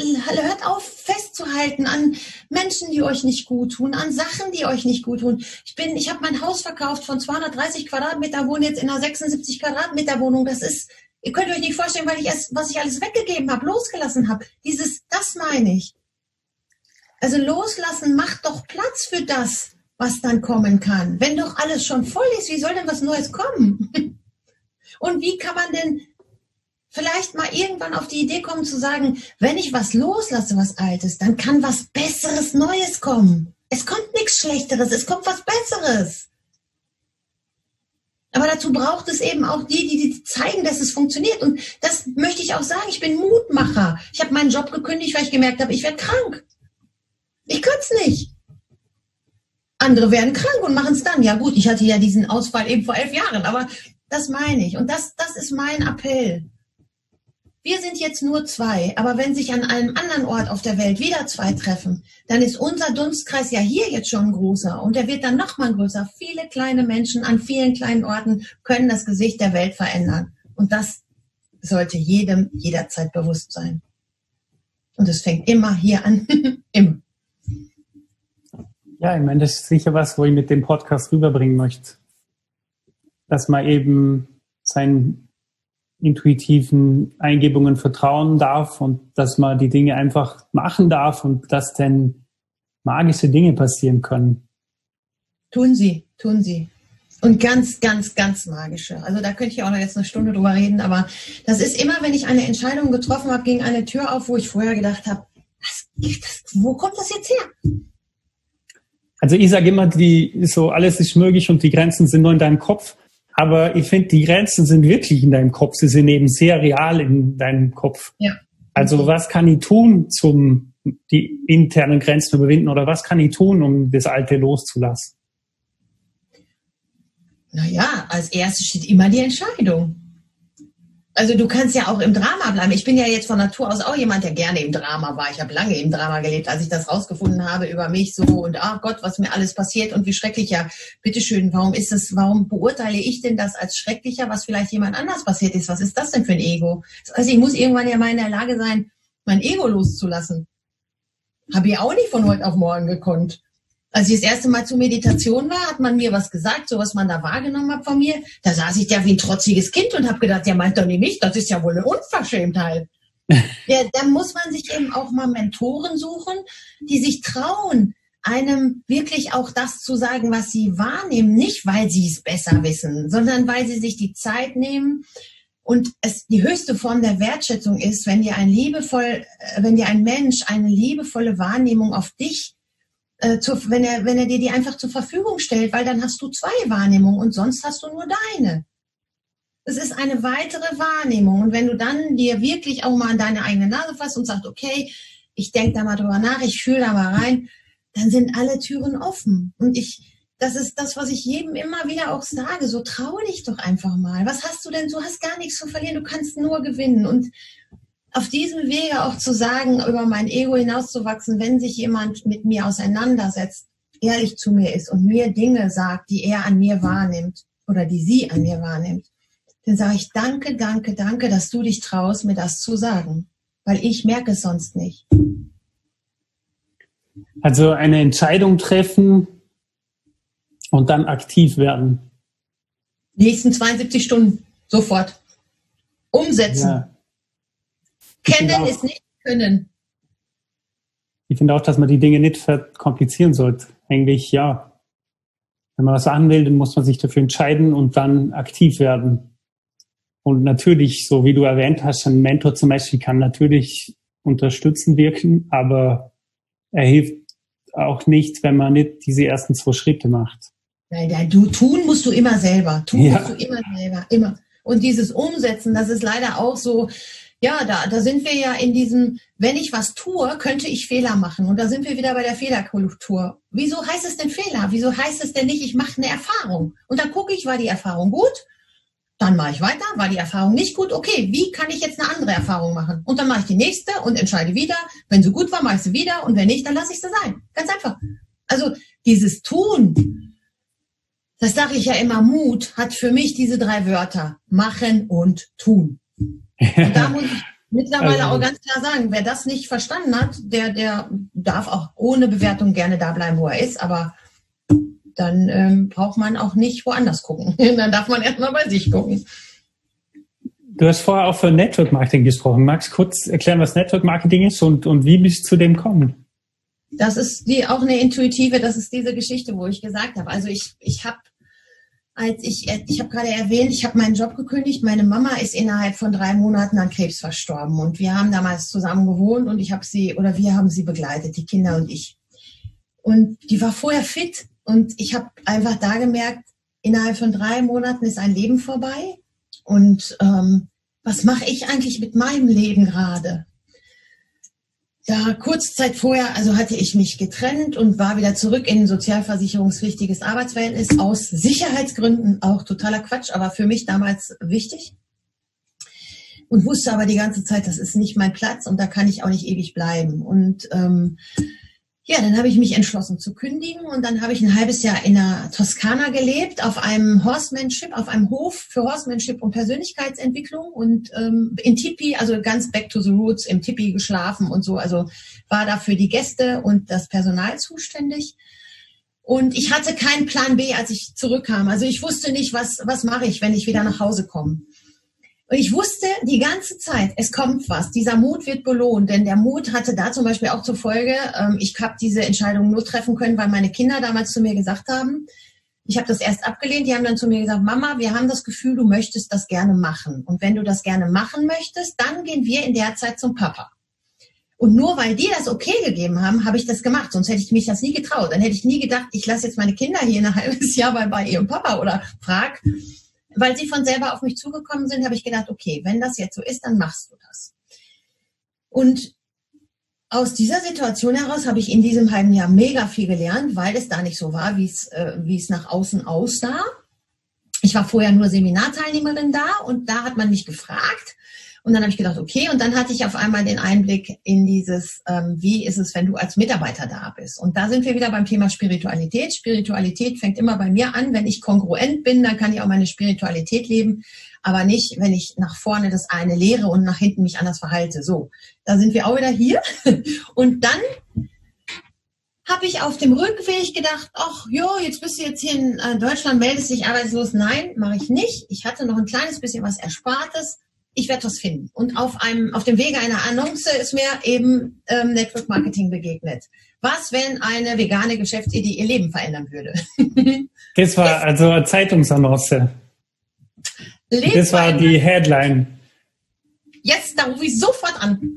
Hört auf festzuhalten an Menschen, die euch nicht gut tun, an Sachen, die euch nicht gut tun. Ich bin, ich habe mein Haus verkauft von 230 Quadratmeter, wohne jetzt in einer 76 Quadratmeter Wohnung. Das ist, ihr könnt euch nicht vorstellen, weil ich erst, was ich alles weggegeben habe, losgelassen habe. Dieses, das meine ich. Also loslassen macht doch Platz für das, was dann kommen kann. Wenn doch alles schon voll ist, wie soll denn was Neues kommen? Und wie kann man denn vielleicht mal irgendwann auf die Idee kommen zu sagen, wenn ich was loslasse, was Altes, dann kann was Besseres, Neues kommen. Es kommt nichts Schlechteres, es kommt was Besseres. Aber dazu braucht es eben auch die, die, zeigen, dass es funktioniert. Und das möchte ich auch sagen. Ich bin Mutmacher. Ich habe meinen Job gekündigt, weil ich gemerkt habe, ich werde krank. Ich könnte es nicht. Andere werden krank und machen es dann. Ja gut, ich hatte ja diesen Ausfall eben vor elf Jahren, aber das meine ich. Und das, das ist mein Appell. Wir sind jetzt nur zwei, aber wenn sich an einem anderen Ort auf der Welt wieder zwei treffen, dann ist unser Dunstkreis ja hier jetzt schon größer und der wird dann noch mal größer. Viele kleine Menschen an vielen kleinen Orten können das Gesicht der Welt verändern. Und das sollte jedem jederzeit bewusst sein. Und es fängt immer hier an. immer. Ja, ich meine, das ist sicher was, wo ich mit dem Podcast rüberbringen möchte. Dass man eben sein intuitiven Eingebungen vertrauen darf und dass man die Dinge einfach machen darf und dass dann magische Dinge passieren können. Tun sie, tun sie. Und ganz, ganz, ganz magische. Also da könnte ich auch noch jetzt eine Stunde drüber reden, aber das ist immer, wenn ich eine Entscheidung getroffen habe, ging eine Tür auf, wo ich vorher gedacht habe, was, das, wo kommt das jetzt her? Also ich sage immer, die so alles ist möglich und die Grenzen sind nur in deinem Kopf. Aber ich finde, die Grenzen sind wirklich in deinem Kopf. Sie sind eben sehr real in deinem Kopf. Ja. Also was kann ich tun, zum die internen Grenzen überwinden oder was kann ich tun, um das Alte loszulassen? Naja, als erstes steht immer die Entscheidung. Also du kannst ja auch im Drama bleiben. Ich bin ja jetzt von Natur aus auch jemand, der gerne im Drama war. Ich habe lange im Drama gelebt, als ich das rausgefunden habe über mich so und ach Gott, was mir alles passiert und wie schrecklich. Ja, bitteschön, warum ist es, warum beurteile ich denn das als schrecklicher, was vielleicht jemand anders passiert ist? Was ist das denn für ein Ego? Also ich muss irgendwann ja mal in der Lage sein, mein Ego loszulassen. Habe ich auch nicht von heute auf morgen gekonnt. Als ich das erste Mal zur Meditation war, hat man mir was gesagt, so was man da wahrgenommen hat von mir. Da saß ich ja wie ein trotziges Kind und habe gedacht, ja meint doch nicht mich, das ist ja wohl eine Unverschämtheit. ja, da muss man sich eben auch mal Mentoren suchen, die sich trauen, einem wirklich auch das zu sagen, was sie wahrnehmen, nicht weil sie es besser wissen, sondern weil sie sich die Zeit nehmen und es die höchste Form der Wertschätzung ist, wenn dir ein liebevoll, äh, wenn dir ein Mensch eine liebevolle Wahrnehmung auf dich äh, zu, wenn, er, wenn er dir die einfach zur Verfügung stellt, weil dann hast du zwei Wahrnehmungen und sonst hast du nur deine. Es ist eine weitere Wahrnehmung. Und wenn du dann dir wirklich auch mal an deine eigene Nase fasst und sagst, okay, ich denke da mal drüber nach, ich fühle da mal rein, dann sind alle Türen offen. Und ich, das ist das, was ich jedem immer wieder auch sage. So traue dich doch einfach mal. Was hast du denn? Du hast gar nichts zu verlieren. Du kannst nur gewinnen. Und auf diesem Wege auch zu sagen, über mein Ego hinauszuwachsen, wenn sich jemand mit mir auseinandersetzt, ehrlich zu mir ist und mir Dinge sagt, die er an mir wahrnimmt oder die sie an mir wahrnimmt, dann sage ich danke, danke, danke, dass du dich traust, mir das zu sagen, weil ich merke es sonst nicht. Also eine Entscheidung treffen und dann aktiv werden. nächsten 72 Stunden sofort umsetzen. Ja. Kennen ist nicht können. Ich finde auch, dass man die Dinge nicht verkomplizieren sollte. Eigentlich ja. Wenn man was sagen will, dann muss man sich dafür entscheiden und dann aktiv werden. Und natürlich, so wie du erwähnt hast, ein Mentor zum Beispiel kann natürlich unterstützen wirken, aber er hilft auch nicht, wenn man nicht diese ersten zwei Schritte macht. Nein, nein, du tun musst du immer selber. Tun ja. musst du immer selber, immer. Und dieses Umsetzen, das ist leider auch so, ja, da, da sind wir ja in diesem, wenn ich was tue, könnte ich Fehler machen. Und da sind wir wieder bei der Fehlerkultur. Wieso heißt es denn Fehler? Wieso heißt es denn nicht, ich mache eine Erfahrung? Und dann gucke ich, war die Erfahrung gut? Dann mache ich weiter. War die Erfahrung nicht gut? Okay, wie kann ich jetzt eine andere Erfahrung machen? Und dann mache ich die nächste und entscheide wieder. Wenn sie gut war, mache ich sie wieder. Und wenn nicht, dann lasse ich sie sein. Ganz einfach. Also dieses Tun, das sage ich ja immer, Mut hat für mich diese drei Wörter. Machen und tun. Und da muss ich mittlerweile also, auch ganz klar sagen, wer das nicht verstanden hat, der, der darf auch ohne Bewertung gerne da bleiben, wo er ist, aber dann ähm, braucht man auch nicht woanders gucken. dann darf man erstmal bei sich gucken. Du hast vorher auch für Network Marketing gesprochen. Magst du kurz erklären, was Network Marketing ist und, und wie bist du zu dem gekommen? Das ist die, auch eine intuitive, das ist diese Geschichte, wo ich gesagt habe. Also ich, ich habe als ich, ich habe gerade erwähnt, ich habe meinen Job gekündigt. Meine Mama ist innerhalb von drei Monaten an Krebs verstorben und wir haben damals zusammen gewohnt und ich habe sie oder wir haben sie begleitet, die Kinder und ich. Und die war vorher fit und ich habe einfach da gemerkt, innerhalb von drei Monaten ist ein Leben vorbei und ähm, was mache ich eigentlich mit meinem Leben gerade? Ja, kurz Zeit vorher, also hatte ich mich getrennt und war wieder zurück in ein sozialversicherungspflichtiges Arbeitsverhältnis aus Sicherheitsgründen, auch totaler Quatsch, aber für mich damals wichtig. Und wusste aber die ganze Zeit, das ist nicht mein Platz und da kann ich auch nicht ewig bleiben. Und ähm, ja, dann habe ich mich entschlossen zu kündigen und dann habe ich ein halbes Jahr in der Toskana gelebt, auf einem Horsemanship, auf einem Hof für Horsemanship und Persönlichkeitsentwicklung und ähm, in Tipi, also ganz back to the roots, im Tipi geschlafen und so. Also war da für die Gäste und das Personal zuständig. Und ich hatte keinen Plan B, als ich zurückkam. Also ich wusste nicht, was, was mache ich, wenn ich wieder nach Hause komme. Und ich wusste die ganze Zeit, es kommt was. Dieser Mut wird belohnt, denn der Mut hatte da zum Beispiel auch zur Folge, ähm, ich habe diese Entscheidung nur treffen können, weil meine Kinder damals zu mir gesagt haben, ich habe das erst abgelehnt, die haben dann zu mir gesagt, Mama, wir haben das Gefühl, du möchtest das gerne machen. Und wenn du das gerne machen möchtest, dann gehen wir in der Zeit zum Papa. Und nur weil die das okay gegeben haben, habe ich das gemacht. Sonst hätte ich mich das nie getraut. Dann hätte ich nie gedacht, ich lasse jetzt meine Kinder hier ein halbes Jahr bei, bei ihrem Papa oder frag, weil sie von selber auf mich zugekommen sind, habe ich gedacht, okay, wenn das jetzt so ist, dann machst du das. Und aus dieser Situation heraus habe ich in diesem halben Jahr mega viel gelernt, weil es da nicht so war, wie es, äh, wie es nach außen aussah. Ich war vorher nur Seminarteilnehmerin da und da hat man mich gefragt, und dann habe ich gedacht, okay, und dann hatte ich auf einmal den Einblick in dieses, ähm, wie ist es, wenn du als Mitarbeiter da bist. Und da sind wir wieder beim Thema Spiritualität. Spiritualität fängt immer bei mir an. Wenn ich kongruent bin, dann kann ich auch meine Spiritualität leben, aber nicht, wenn ich nach vorne das eine lehre und nach hinten mich anders verhalte. So, da sind wir auch wieder hier. Und dann habe ich auf dem Rückweg gedacht, ach jo, jetzt bist du jetzt hier in äh, Deutschland, meldest dich arbeitslos. Nein, mache ich nicht. Ich hatte noch ein kleines bisschen was Erspartes ich werde was finden. Und auf einem, auf dem Wege einer Annonce ist mir eben ähm, Network Marketing begegnet. Was, wenn eine vegane Geschäftsidee ihr Leben verändern würde? das war also eine Zeitungsannonce. das war die Headline. Jetzt, da rufe ich sofort an.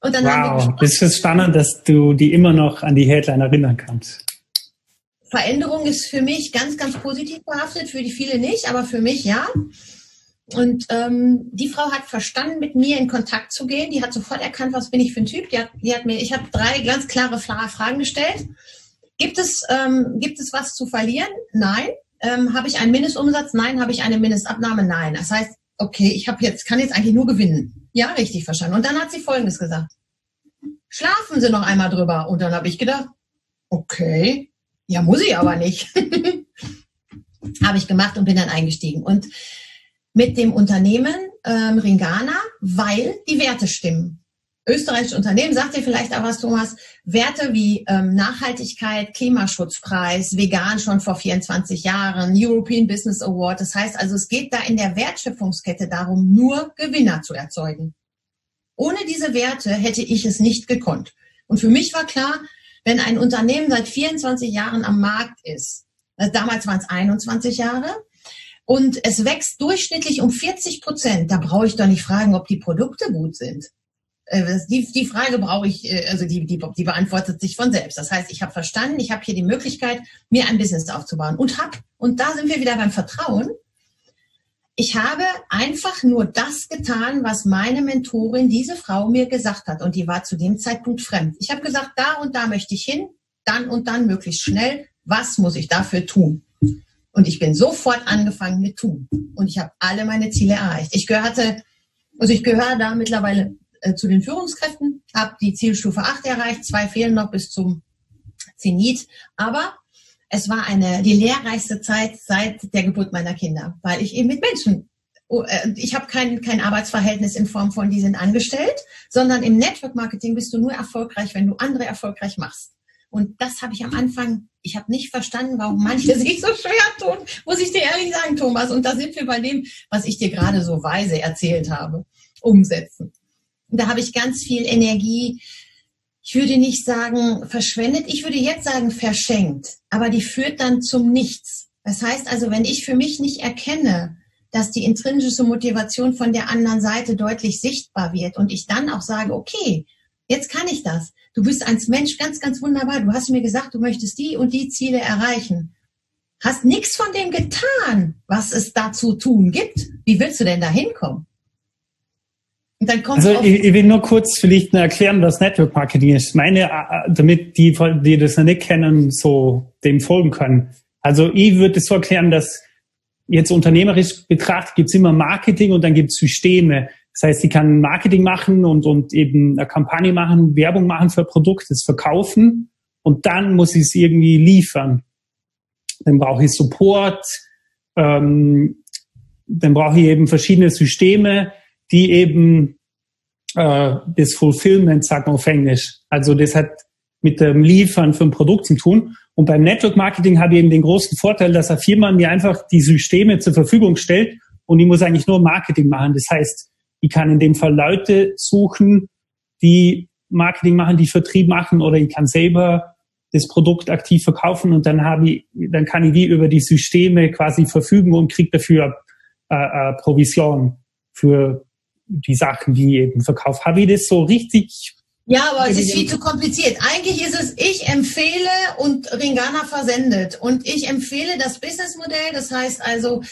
Und dann wow, das ist spannend, dass du die immer noch an die Headline erinnern kannst. Veränderung ist für mich ganz, ganz positiv behaftet, für die viele nicht, aber für mich ja. Und ähm, die Frau hat verstanden, mit mir in Kontakt zu gehen. Die hat sofort erkannt, was bin ich für ein Typ. Die hat, die hat mir, ich habe drei ganz klare Fragen gestellt. Gibt es, ähm, gibt es was zu verlieren? Nein. Ähm, habe ich einen Mindestumsatz? Nein. Habe ich eine Mindestabnahme? Nein. Das heißt, okay, ich habe jetzt, kann jetzt eigentlich nur gewinnen. Ja, richtig verstanden. Und dann hat sie Folgendes gesagt. Schlafen Sie noch einmal drüber. Und dann habe ich gedacht, okay, ja, muss ich aber nicht. habe ich gemacht und bin dann eingestiegen. Und mit dem Unternehmen ähm, Ringana, weil die Werte stimmen. Österreichische Unternehmen, sagt ihr vielleicht auch was, Thomas, Werte wie ähm, Nachhaltigkeit, Klimaschutzpreis, vegan schon vor 24 Jahren, European Business Award. Das heißt also, es geht da in der Wertschöpfungskette darum, nur Gewinner zu erzeugen. Ohne diese Werte hätte ich es nicht gekonnt. Und für mich war klar, wenn ein Unternehmen seit 24 Jahren am Markt ist, also damals waren es 21 Jahre, und es wächst durchschnittlich um 40 Prozent. Da brauche ich doch nicht fragen, ob die Produkte gut sind. Äh, die, die Frage brauche ich, äh, also die, die, die beantwortet sich von selbst. Das heißt, ich habe verstanden, ich habe hier die Möglichkeit, mir ein Business aufzubauen und habe, und da sind wir wieder beim Vertrauen, ich habe einfach nur das getan, was meine Mentorin, diese Frau, mir gesagt hat. Und die war zu dem Zeitpunkt fremd. Ich habe gesagt, da und da möchte ich hin, dann und dann möglichst schnell. Was muss ich dafür tun? Und ich bin sofort angefangen mit tun. Und ich habe alle meine Ziele erreicht. Ich gehörte, also ich gehöre da mittlerweile äh, zu den Führungskräften, habe die Zielstufe 8 erreicht, zwei fehlen noch bis zum Zenit. Aber es war eine die lehrreichste Zeit seit der Geburt meiner Kinder, weil ich eben mit Menschen oh, äh, ich habe kein, kein Arbeitsverhältnis in Form von, die sind angestellt, sondern im Network Marketing bist du nur erfolgreich, wenn du andere erfolgreich machst. Und das habe ich am Anfang, ich habe nicht verstanden, warum manche sich so schwer tun, muss ich dir ehrlich sagen, Thomas. Und da sind wir bei dem, was ich dir gerade so weise erzählt habe, umsetzen. Und da habe ich ganz viel Energie, ich würde nicht sagen verschwendet, ich würde jetzt sagen verschenkt, aber die führt dann zum Nichts. Das heißt also, wenn ich für mich nicht erkenne, dass die intrinsische Motivation von der anderen Seite deutlich sichtbar wird und ich dann auch sage, okay, jetzt kann ich das. Du bist als Mensch ganz, ganz wunderbar. Du hast mir gesagt, du möchtest die und die Ziele erreichen. Hast nichts von dem getan, was es da zu tun gibt. Wie willst du denn da hinkommen? also ich, ich, will nur kurz vielleicht erklären, was Network Marketing ist. Meine, äh, damit die, die das noch nicht kennen, so dem folgen können. Also ich würde es so erklären, dass jetzt unternehmerisch betrachtet gibt es immer Marketing und dann gibt es Systeme. Das heißt, ich kann Marketing machen und, und eben eine Kampagne machen, Werbung machen für ein Produkt, das verkaufen und dann muss ich es irgendwie liefern. Dann brauche ich Support, ähm, dann brauche ich eben verschiedene Systeme, die eben äh, das Fulfillment, sagt man auf Englisch. Also das hat mit dem Liefern von Produkt zu tun. Und beim Network Marketing habe ich eben den großen Vorteil, dass eine Firma mir einfach die Systeme zur Verfügung stellt und ich muss eigentlich nur Marketing machen. Das heißt, ich kann in dem Fall Leute suchen, die Marketing machen, die Vertrieb machen oder ich kann selber das Produkt aktiv verkaufen und dann habe ich, dann kann ich die über die Systeme quasi verfügen und kriege dafür äh, äh, Provision für die Sachen, die ich eben verkaufe. Habe ich das so richtig? Ja, aber es ist viel zu kompliziert. Eigentlich ist es, ich empfehle und Ringana versendet. Und ich empfehle das Businessmodell. Das heißt also,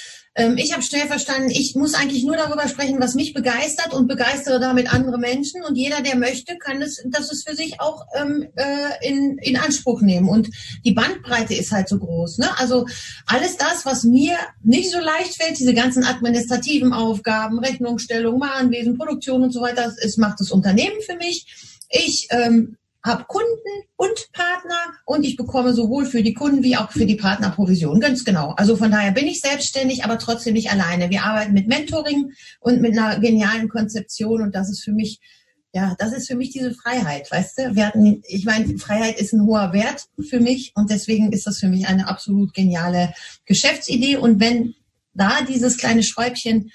ähm, ich habe schnell verstanden, ich muss eigentlich nur darüber sprechen, was mich begeistert und begeistere damit andere Menschen. Und jeder, der möchte, kann es, das ist für sich auch ähm, äh, in, in Anspruch nehmen. Und die Bandbreite ist halt so groß. Ne? Also alles das, was mir nicht so leicht fällt, diese ganzen administrativen Aufgaben, Rechnungsstellung, Mahnwesen, Produktion und so weiter, es macht das Unternehmen für mich. Ich ähm, habe Kunden und Partner und ich bekomme sowohl für die Kunden wie auch für die Partner Provision. Ganz genau. Also von daher bin ich selbstständig, aber trotzdem nicht alleine. Wir arbeiten mit Mentoring und mit einer genialen Konzeption und das ist für mich, ja, das ist für mich diese Freiheit, weißt du? Wir hatten, ich meine, Freiheit ist ein hoher Wert für mich und deswegen ist das für mich eine absolut geniale Geschäftsidee und wenn da dieses kleine Schräubchen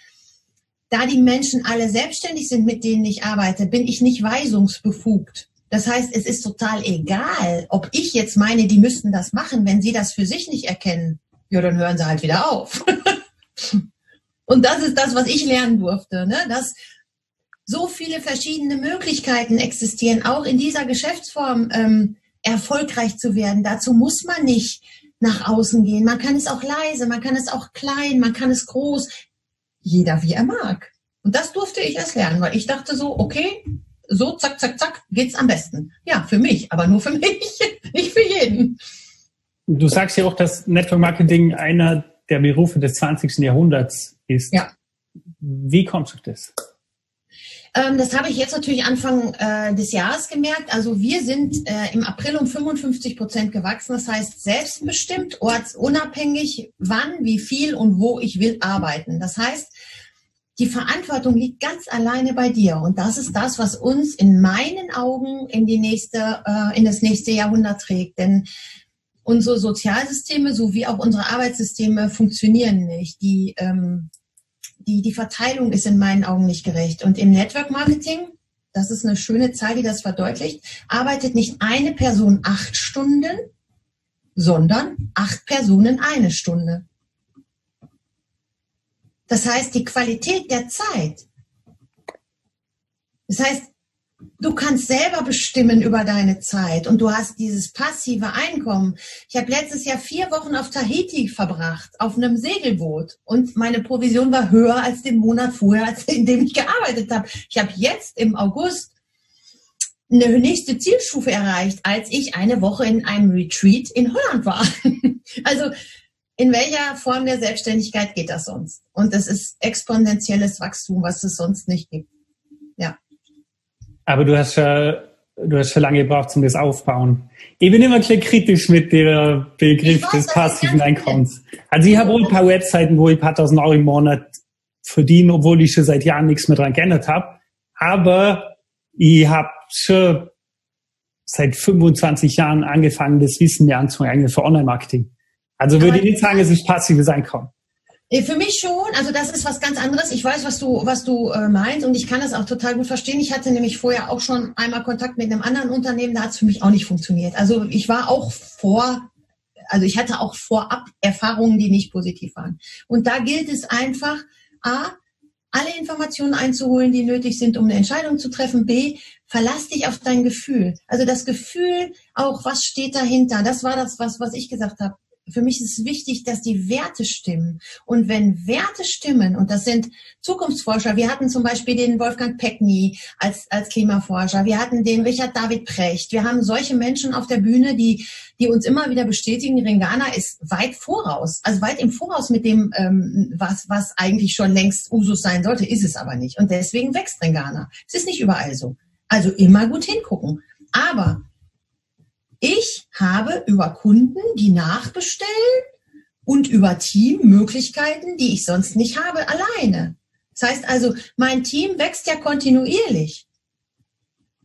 da die Menschen alle selbstständig sind, mit denen ich arbeite, bin ich nicht weisungsbefugt. Das heißt, es ist total egal, ob ich jetzt meine, die müssten das machen, wenn sie das für sich nicht erkennen. Ja, dann hören sie halt wieder auf. Und das ist das, was ich lernen durfte, ne? dass so viele verschiedene Möglichkeiten existieren, auch in dieser Geschäftsform ähm, erfolgreich zu werden. Dazu muss man nicht nach außen gehen. Man kann es auch leise, man kann es auch klein, man kann es groß. Jeder wie er mag. Und das durfte ich erst lernen, weil ich dachte so, okay, so zack, zack, zack geht's am besten. Ja, für mich, aber nur für mich, nicht für jeden. Du sagst ja auch, dass Network Marketing einer der Berufe des 20. Jahrhunderts ist. Ja. Wie kommst du das? Ähm, das habe ich jetzt natürlich Anfang äh, des Jahres gemerkt. Also wir sind äh, im April um 55 Prozent gewachsen. Das heißt selbstbestimmt, ortsunabhängig, wann, wie viel und wo ich will arbeiten. Das heißt, die Verantwortung liegt ganz alleine bei dir. Und das ist das, was uns in meinen Augen in die nächste, äh, in das nächste Jahrhundert trägt. Denn unsere Sozialsysteme sowie auch unsere Arbeitssysteme funktionieren nicht. Die, ähm, die, die Verteilung ist in meinen Augen nicht gerecht. Und im Network Marketing, das ist eine schöne Zahl, die das verdeutlicht, arbeitet nicht eine Person acht Stunden, sondern acht Personen eine Stunde. Das heißt, die Qualität der Zeit. Das heißt, du kannst selber bestimmen über deine Zeit und du hast dieses passive Einkommen. Ich habe letztes Jahr vier Wochen auf Tahiti verbracht, auf einem Segelboot und meine Provision war höher als den Monat vorher, als in dem ich gearbeitet habe. Ich habe jetzt im August eine nächste Zielstufe erreicht, als ich eine Woche in einem Retreat in Holland war. also in welcher Form der Selbstständigkeit geht das sonst? Und das ist exponentielles Wachstum, was es sonst nicht gibt. Ja. Aber du hast ja, du hast schon lange gebraucht, um das aufbauen. Ich bin immer kritisch mit dem Begriff weiß, des passiven Einkommens. Also ich habe wohl ein paar Webseiten, wo ich ein paar tausend Euro im Monat verdiene, obwohl ich schon seit Jahren nichts mehr dran geändert habe. Aber ich habe schon seit 25 Jahren angefangen, das Wissen mir anzueignen für Online-Marketing. Also würde ich nicht sagen, es ist passives Einkommen. Für mich schon, also das ist was ganz anderes. Ich weiß, was du, was du äh, meinst und ich kann das auch total gut verstehen. Ich hatte nämlich vorher auch schon einmal Kontakt mit einem anderen Unternehmen, da hat es für mich auch nicht funktioniert. Also ich war auch vor also ich hatte auch vorab Erfahrungen, die nicht positiv waren. Und da gilt es einfach, A, alle Informationen einzuholen, die nötig sind, um eine Entscheidung zu treffen. B, verlass dich auf dein Gefühl. Also das Gefühl, auch was steht dahinter. Das war das, was, was ich gesagt habe für mich ist wichtig, dass die Werte stimmen. Und wenn Werte stimmen, und das sind Zukunftsforscher, wir hatten zum Beispiel den Wolfgang Peckney als, als Klimaforscher, wir hatten den Richard David Precht, wir haben solche Menschen auf der Bühne, die, die uns immer wieder bestätigen, Ringana ist weit voraus, also weit im Voraus mit dem, ähm, was, was eigentlich schon längst Usus sein sollte, ist es aber nicht. Und deswegen wächst Ringana. Es ist nicht überall so. Also immer gut hingucken. Aber ich habe über Kunden, die nachbestellen und über Team Möglichkeiten, die ich sonst nicht habe, alleine. Das heißt also, mein Team wächst ja kontinuierlich.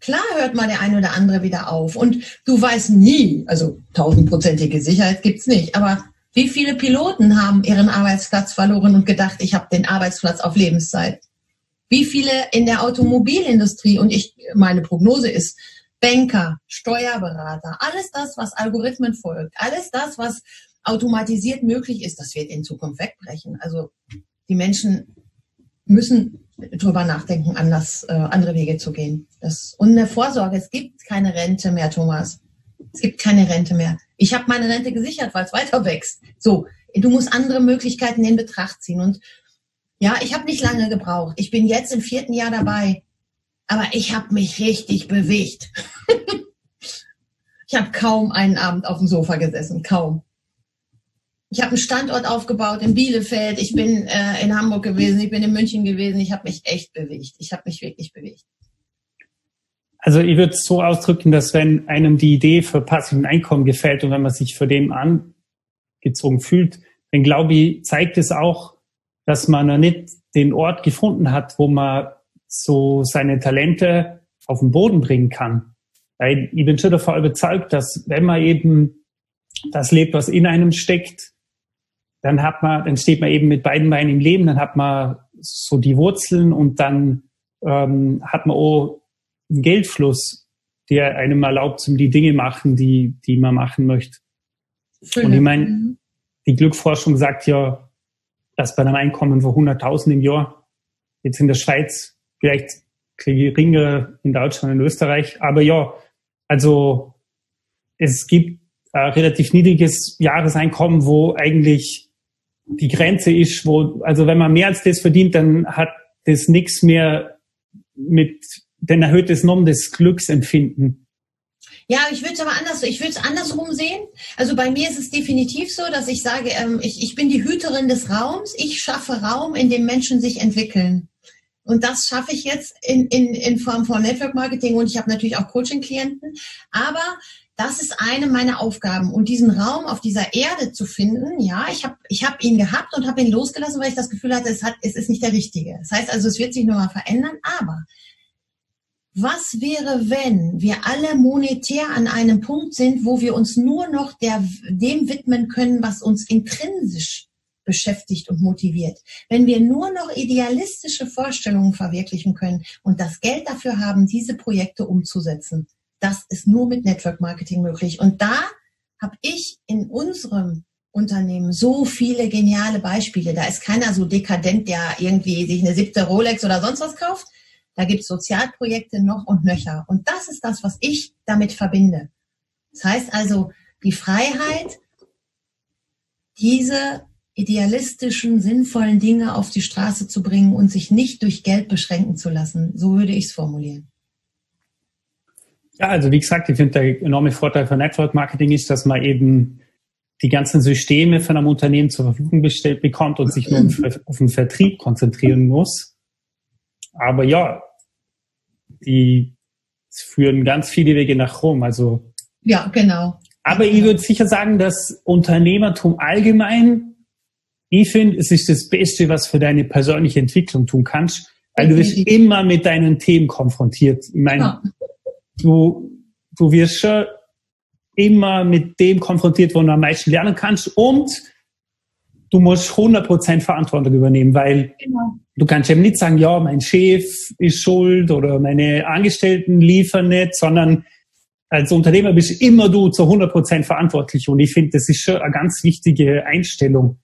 Klar hört mal der eine oder andere wieder auf. Und du weißt nie, also tausendprozentige Sicherheit gibt's nicht, aber wie viele Piloten haben ihren Arbeitsplatz verloren und gedacht, ich habe den Arbeitsplatz auf Lebenszeit? Wie viele in der Automobilindustrie, und ich, meine Prognose ist, Banker, Steuerberater, alles das, was Algorithmen folgt, alles das, was automatisiert möglich ist, das wird in Zukunft wegbrechen. Also die Menschen müssen drüber nachdenken, anders, äh, andere Wege zu gehen. Das, und eine Vorsorge, es gibt keine Rente mehr, Thomas. Es gibt keine Rente mehr. Ich habe meine Rente gesichert, weil es weiter wächst. So, du musst andere Möglichkeiten in Betracht ziehen. Und ja, ich habe nicht lange gebraucht. Ich bin jetzt im vierten Jahr dabei. Aber ich habe mich richtig bewegt. ich habe kaum einen Abend auf dem Sofa gesessen, kaum. Ich habe einen Standort aufgebaut in Bielefeld, ich bin äh, in Hamburg gewesen, ich bin in München gewesen, ich habe mich echt bewegt. Ich habe mich wirklich bewegt. Also ich würde es so ausdrücken, dass wenn einem die Idee für passiven Einkommen gefällt und wenn man sich für dem angezogen fühlt, dann glaube ich, zeigt es auch, dass man noch nicht den Ort gefunden hat, wo man so seine Talente auf den Boden bringen kann. Weil ich bin schon davon überzeugt, dass wenn man eben das lebt, was in einem steckt, dann hat man, dann steht man eben mit beiden Beinen im Leben, dann hat man so die Wurzeln und dann ähm, hat man auch einen Geldfluss, der einem erlaubt, um die Dinge machen, die, die man machen möchte. Fülle. Und ich meine, mhm. die Glückforschung sagt ja, dass bei einem Einkommen von 100.000 im Jahr jetzt in der Schweiz vielleicht geringer in Deutschland und Österreich. Aber ja, also es gibt ein relativ niedriges Jahreseinkommen, wo eigentlich die Grenze ist, wo, also wenn man mehr als das verdient, dann hat das nichts mehr mit, dann erhöht es nur um das Glücksempfinden. Ja, ich würde es aber anders, ich würde es andersrum sehen. Also bei mir ist es definitiv so, dass ich sage, ähm, ich, ich bin die Hüterin des Raums. Ich schaffe Raum, in dem Menschen sich entwickeln. Und das schaffe ich jetzt in, in, in Form von Network Marketing und ich habe natürlich auch Coaching-Klienten. Aber das ist eine meiner Aufgaben. Und diesen Raum auf dieser Erde zu finden, ja, ich habe ich hab ihn gehabt und habe ihn losgelassen, weil ich das Gefühl hatte, es, hat, es ist nicht der richtige. Das heißt also, es wird sich nochmal verändern. Aber was wäre, wenn wir alle monetär an einem Punkt sind, wo wir uns nur noch der, dem widmen können, was uns intrinsisch beschäftigt und motiviert. Wenn wir nur noch idealistische Vorstellungen verwirklichen können und das Geld dafür haben, diese Projekte umzusetzen, das ist nur mit Network Marketing möglich. Und da habe ich in unserem Unternehmen so viele geniale Beispiele. Da ist keiner so dekadent, der irgendwie sich eine siebte Rolex oder sonst was kauft. Da gibt es Sozialprojekte noch und nöcher. Und das ist das, was ich damit verbinde. Das heißt also, die Freiheit, diese idealistischen, sinnvollen Dinge auf die Straße zu bringen und sich nicht durch Geld beschränken zu lassen. So würde ich es formulieren. Ja, also wie gesagt, ich finde, der enorme Vorteil von Network Marketing ist, dass man eben die ganzen Systeme von einem Unternehmen zur Verfügung gestellt bekommt und sich nur auf den Vertrieb konzentrieren muss. Aber ja, die führen ganz viele Wege nach Rom. Also ja, genau. Aber ich würde sicher sagen, dass Unternehmertum allgemein ich finde, es ist das Beste, was für deine persönliche Entwicklung tun kannst, weil du wirst immer mit deinen Themen konfrontiert. Ich meine, ja. du, du wirst schon immer mit dem konfrontiert, wo du am meisten lernen kannst und du musst 100% Verantwortung übernehmen, weil genau. du kannst eben nicht sagen, ja, mein Chef ist schuld oder meine Angestellten liefern nicht, sondern als Unternehmer bist immer du zu 100 Prozent verantwortlich. Und ich finde, das ist schon eine ganz wichtige Einstellung.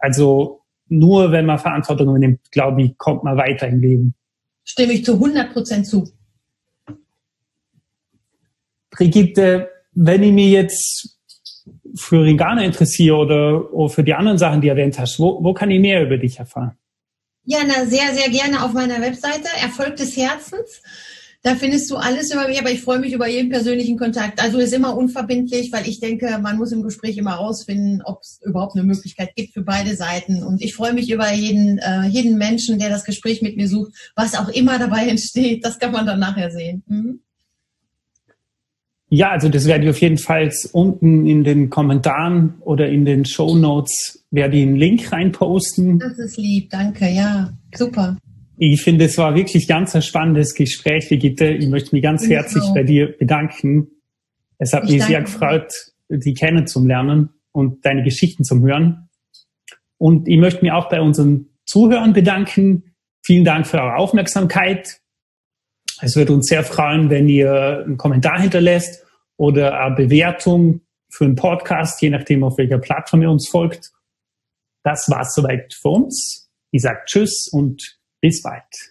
Also nur wenn man Verantwortung übernimmt, glaube ich, kommt man weiter im Leben. Stimme ich zu 100 Prozent zu. Brigitte, wenn ich mich jetzt für Ringana interessiere oder, oder für die anderen Sachen, die du erwähnt hast, wo, wo kann ich mehr über dich erfahren? Ja, na, sehr, sehr gerne auf meiner Webseite, Erfolg des Herzens. Da findest du alles über mich, aber ich freue mich über jeden persönlichen Kontakt. Also ist immer unverbindlich, weil ich denke, man muss im Gespräch immer rausfinden, ob es überhaupt eine Möglichkeit gibt für beide Seiten. Und ich freue mich über jeden, äh, jeden Menschen, der das Gespräch mit mir sucht, was auch immer dabei entsteht. Das kann man dann nachher sehen. Mhm. Ja, also das werde ich auf jeden Fall unten in den Kommentaren oder in den Show Notes werde ich einen Link reinposten. Das ist lieb, danke, ja, super. Ich finde, es war wirklich ganz ein spannendes Gespräch, Brigitte. Ich möchte mich ganz ich herzlich auch. bei dir bedanken. Es hat ich mich sehr gefreut, dich kennenzulernen und deine Geschichten zu hören. Und ich möchte mich auch bei unseren Zuhörern bedanken. Vielen Dank für eure Aufmerksamkeit. Es würde uns sehr freuen, wenn ihr einen Kommentar hinterlässt oder eine Bewertung für einen Podcast, je nachdem, auf welcher Plattform ihr uns folgt. Das war's soweit für uns. Ich sage Tschüss und bis bald.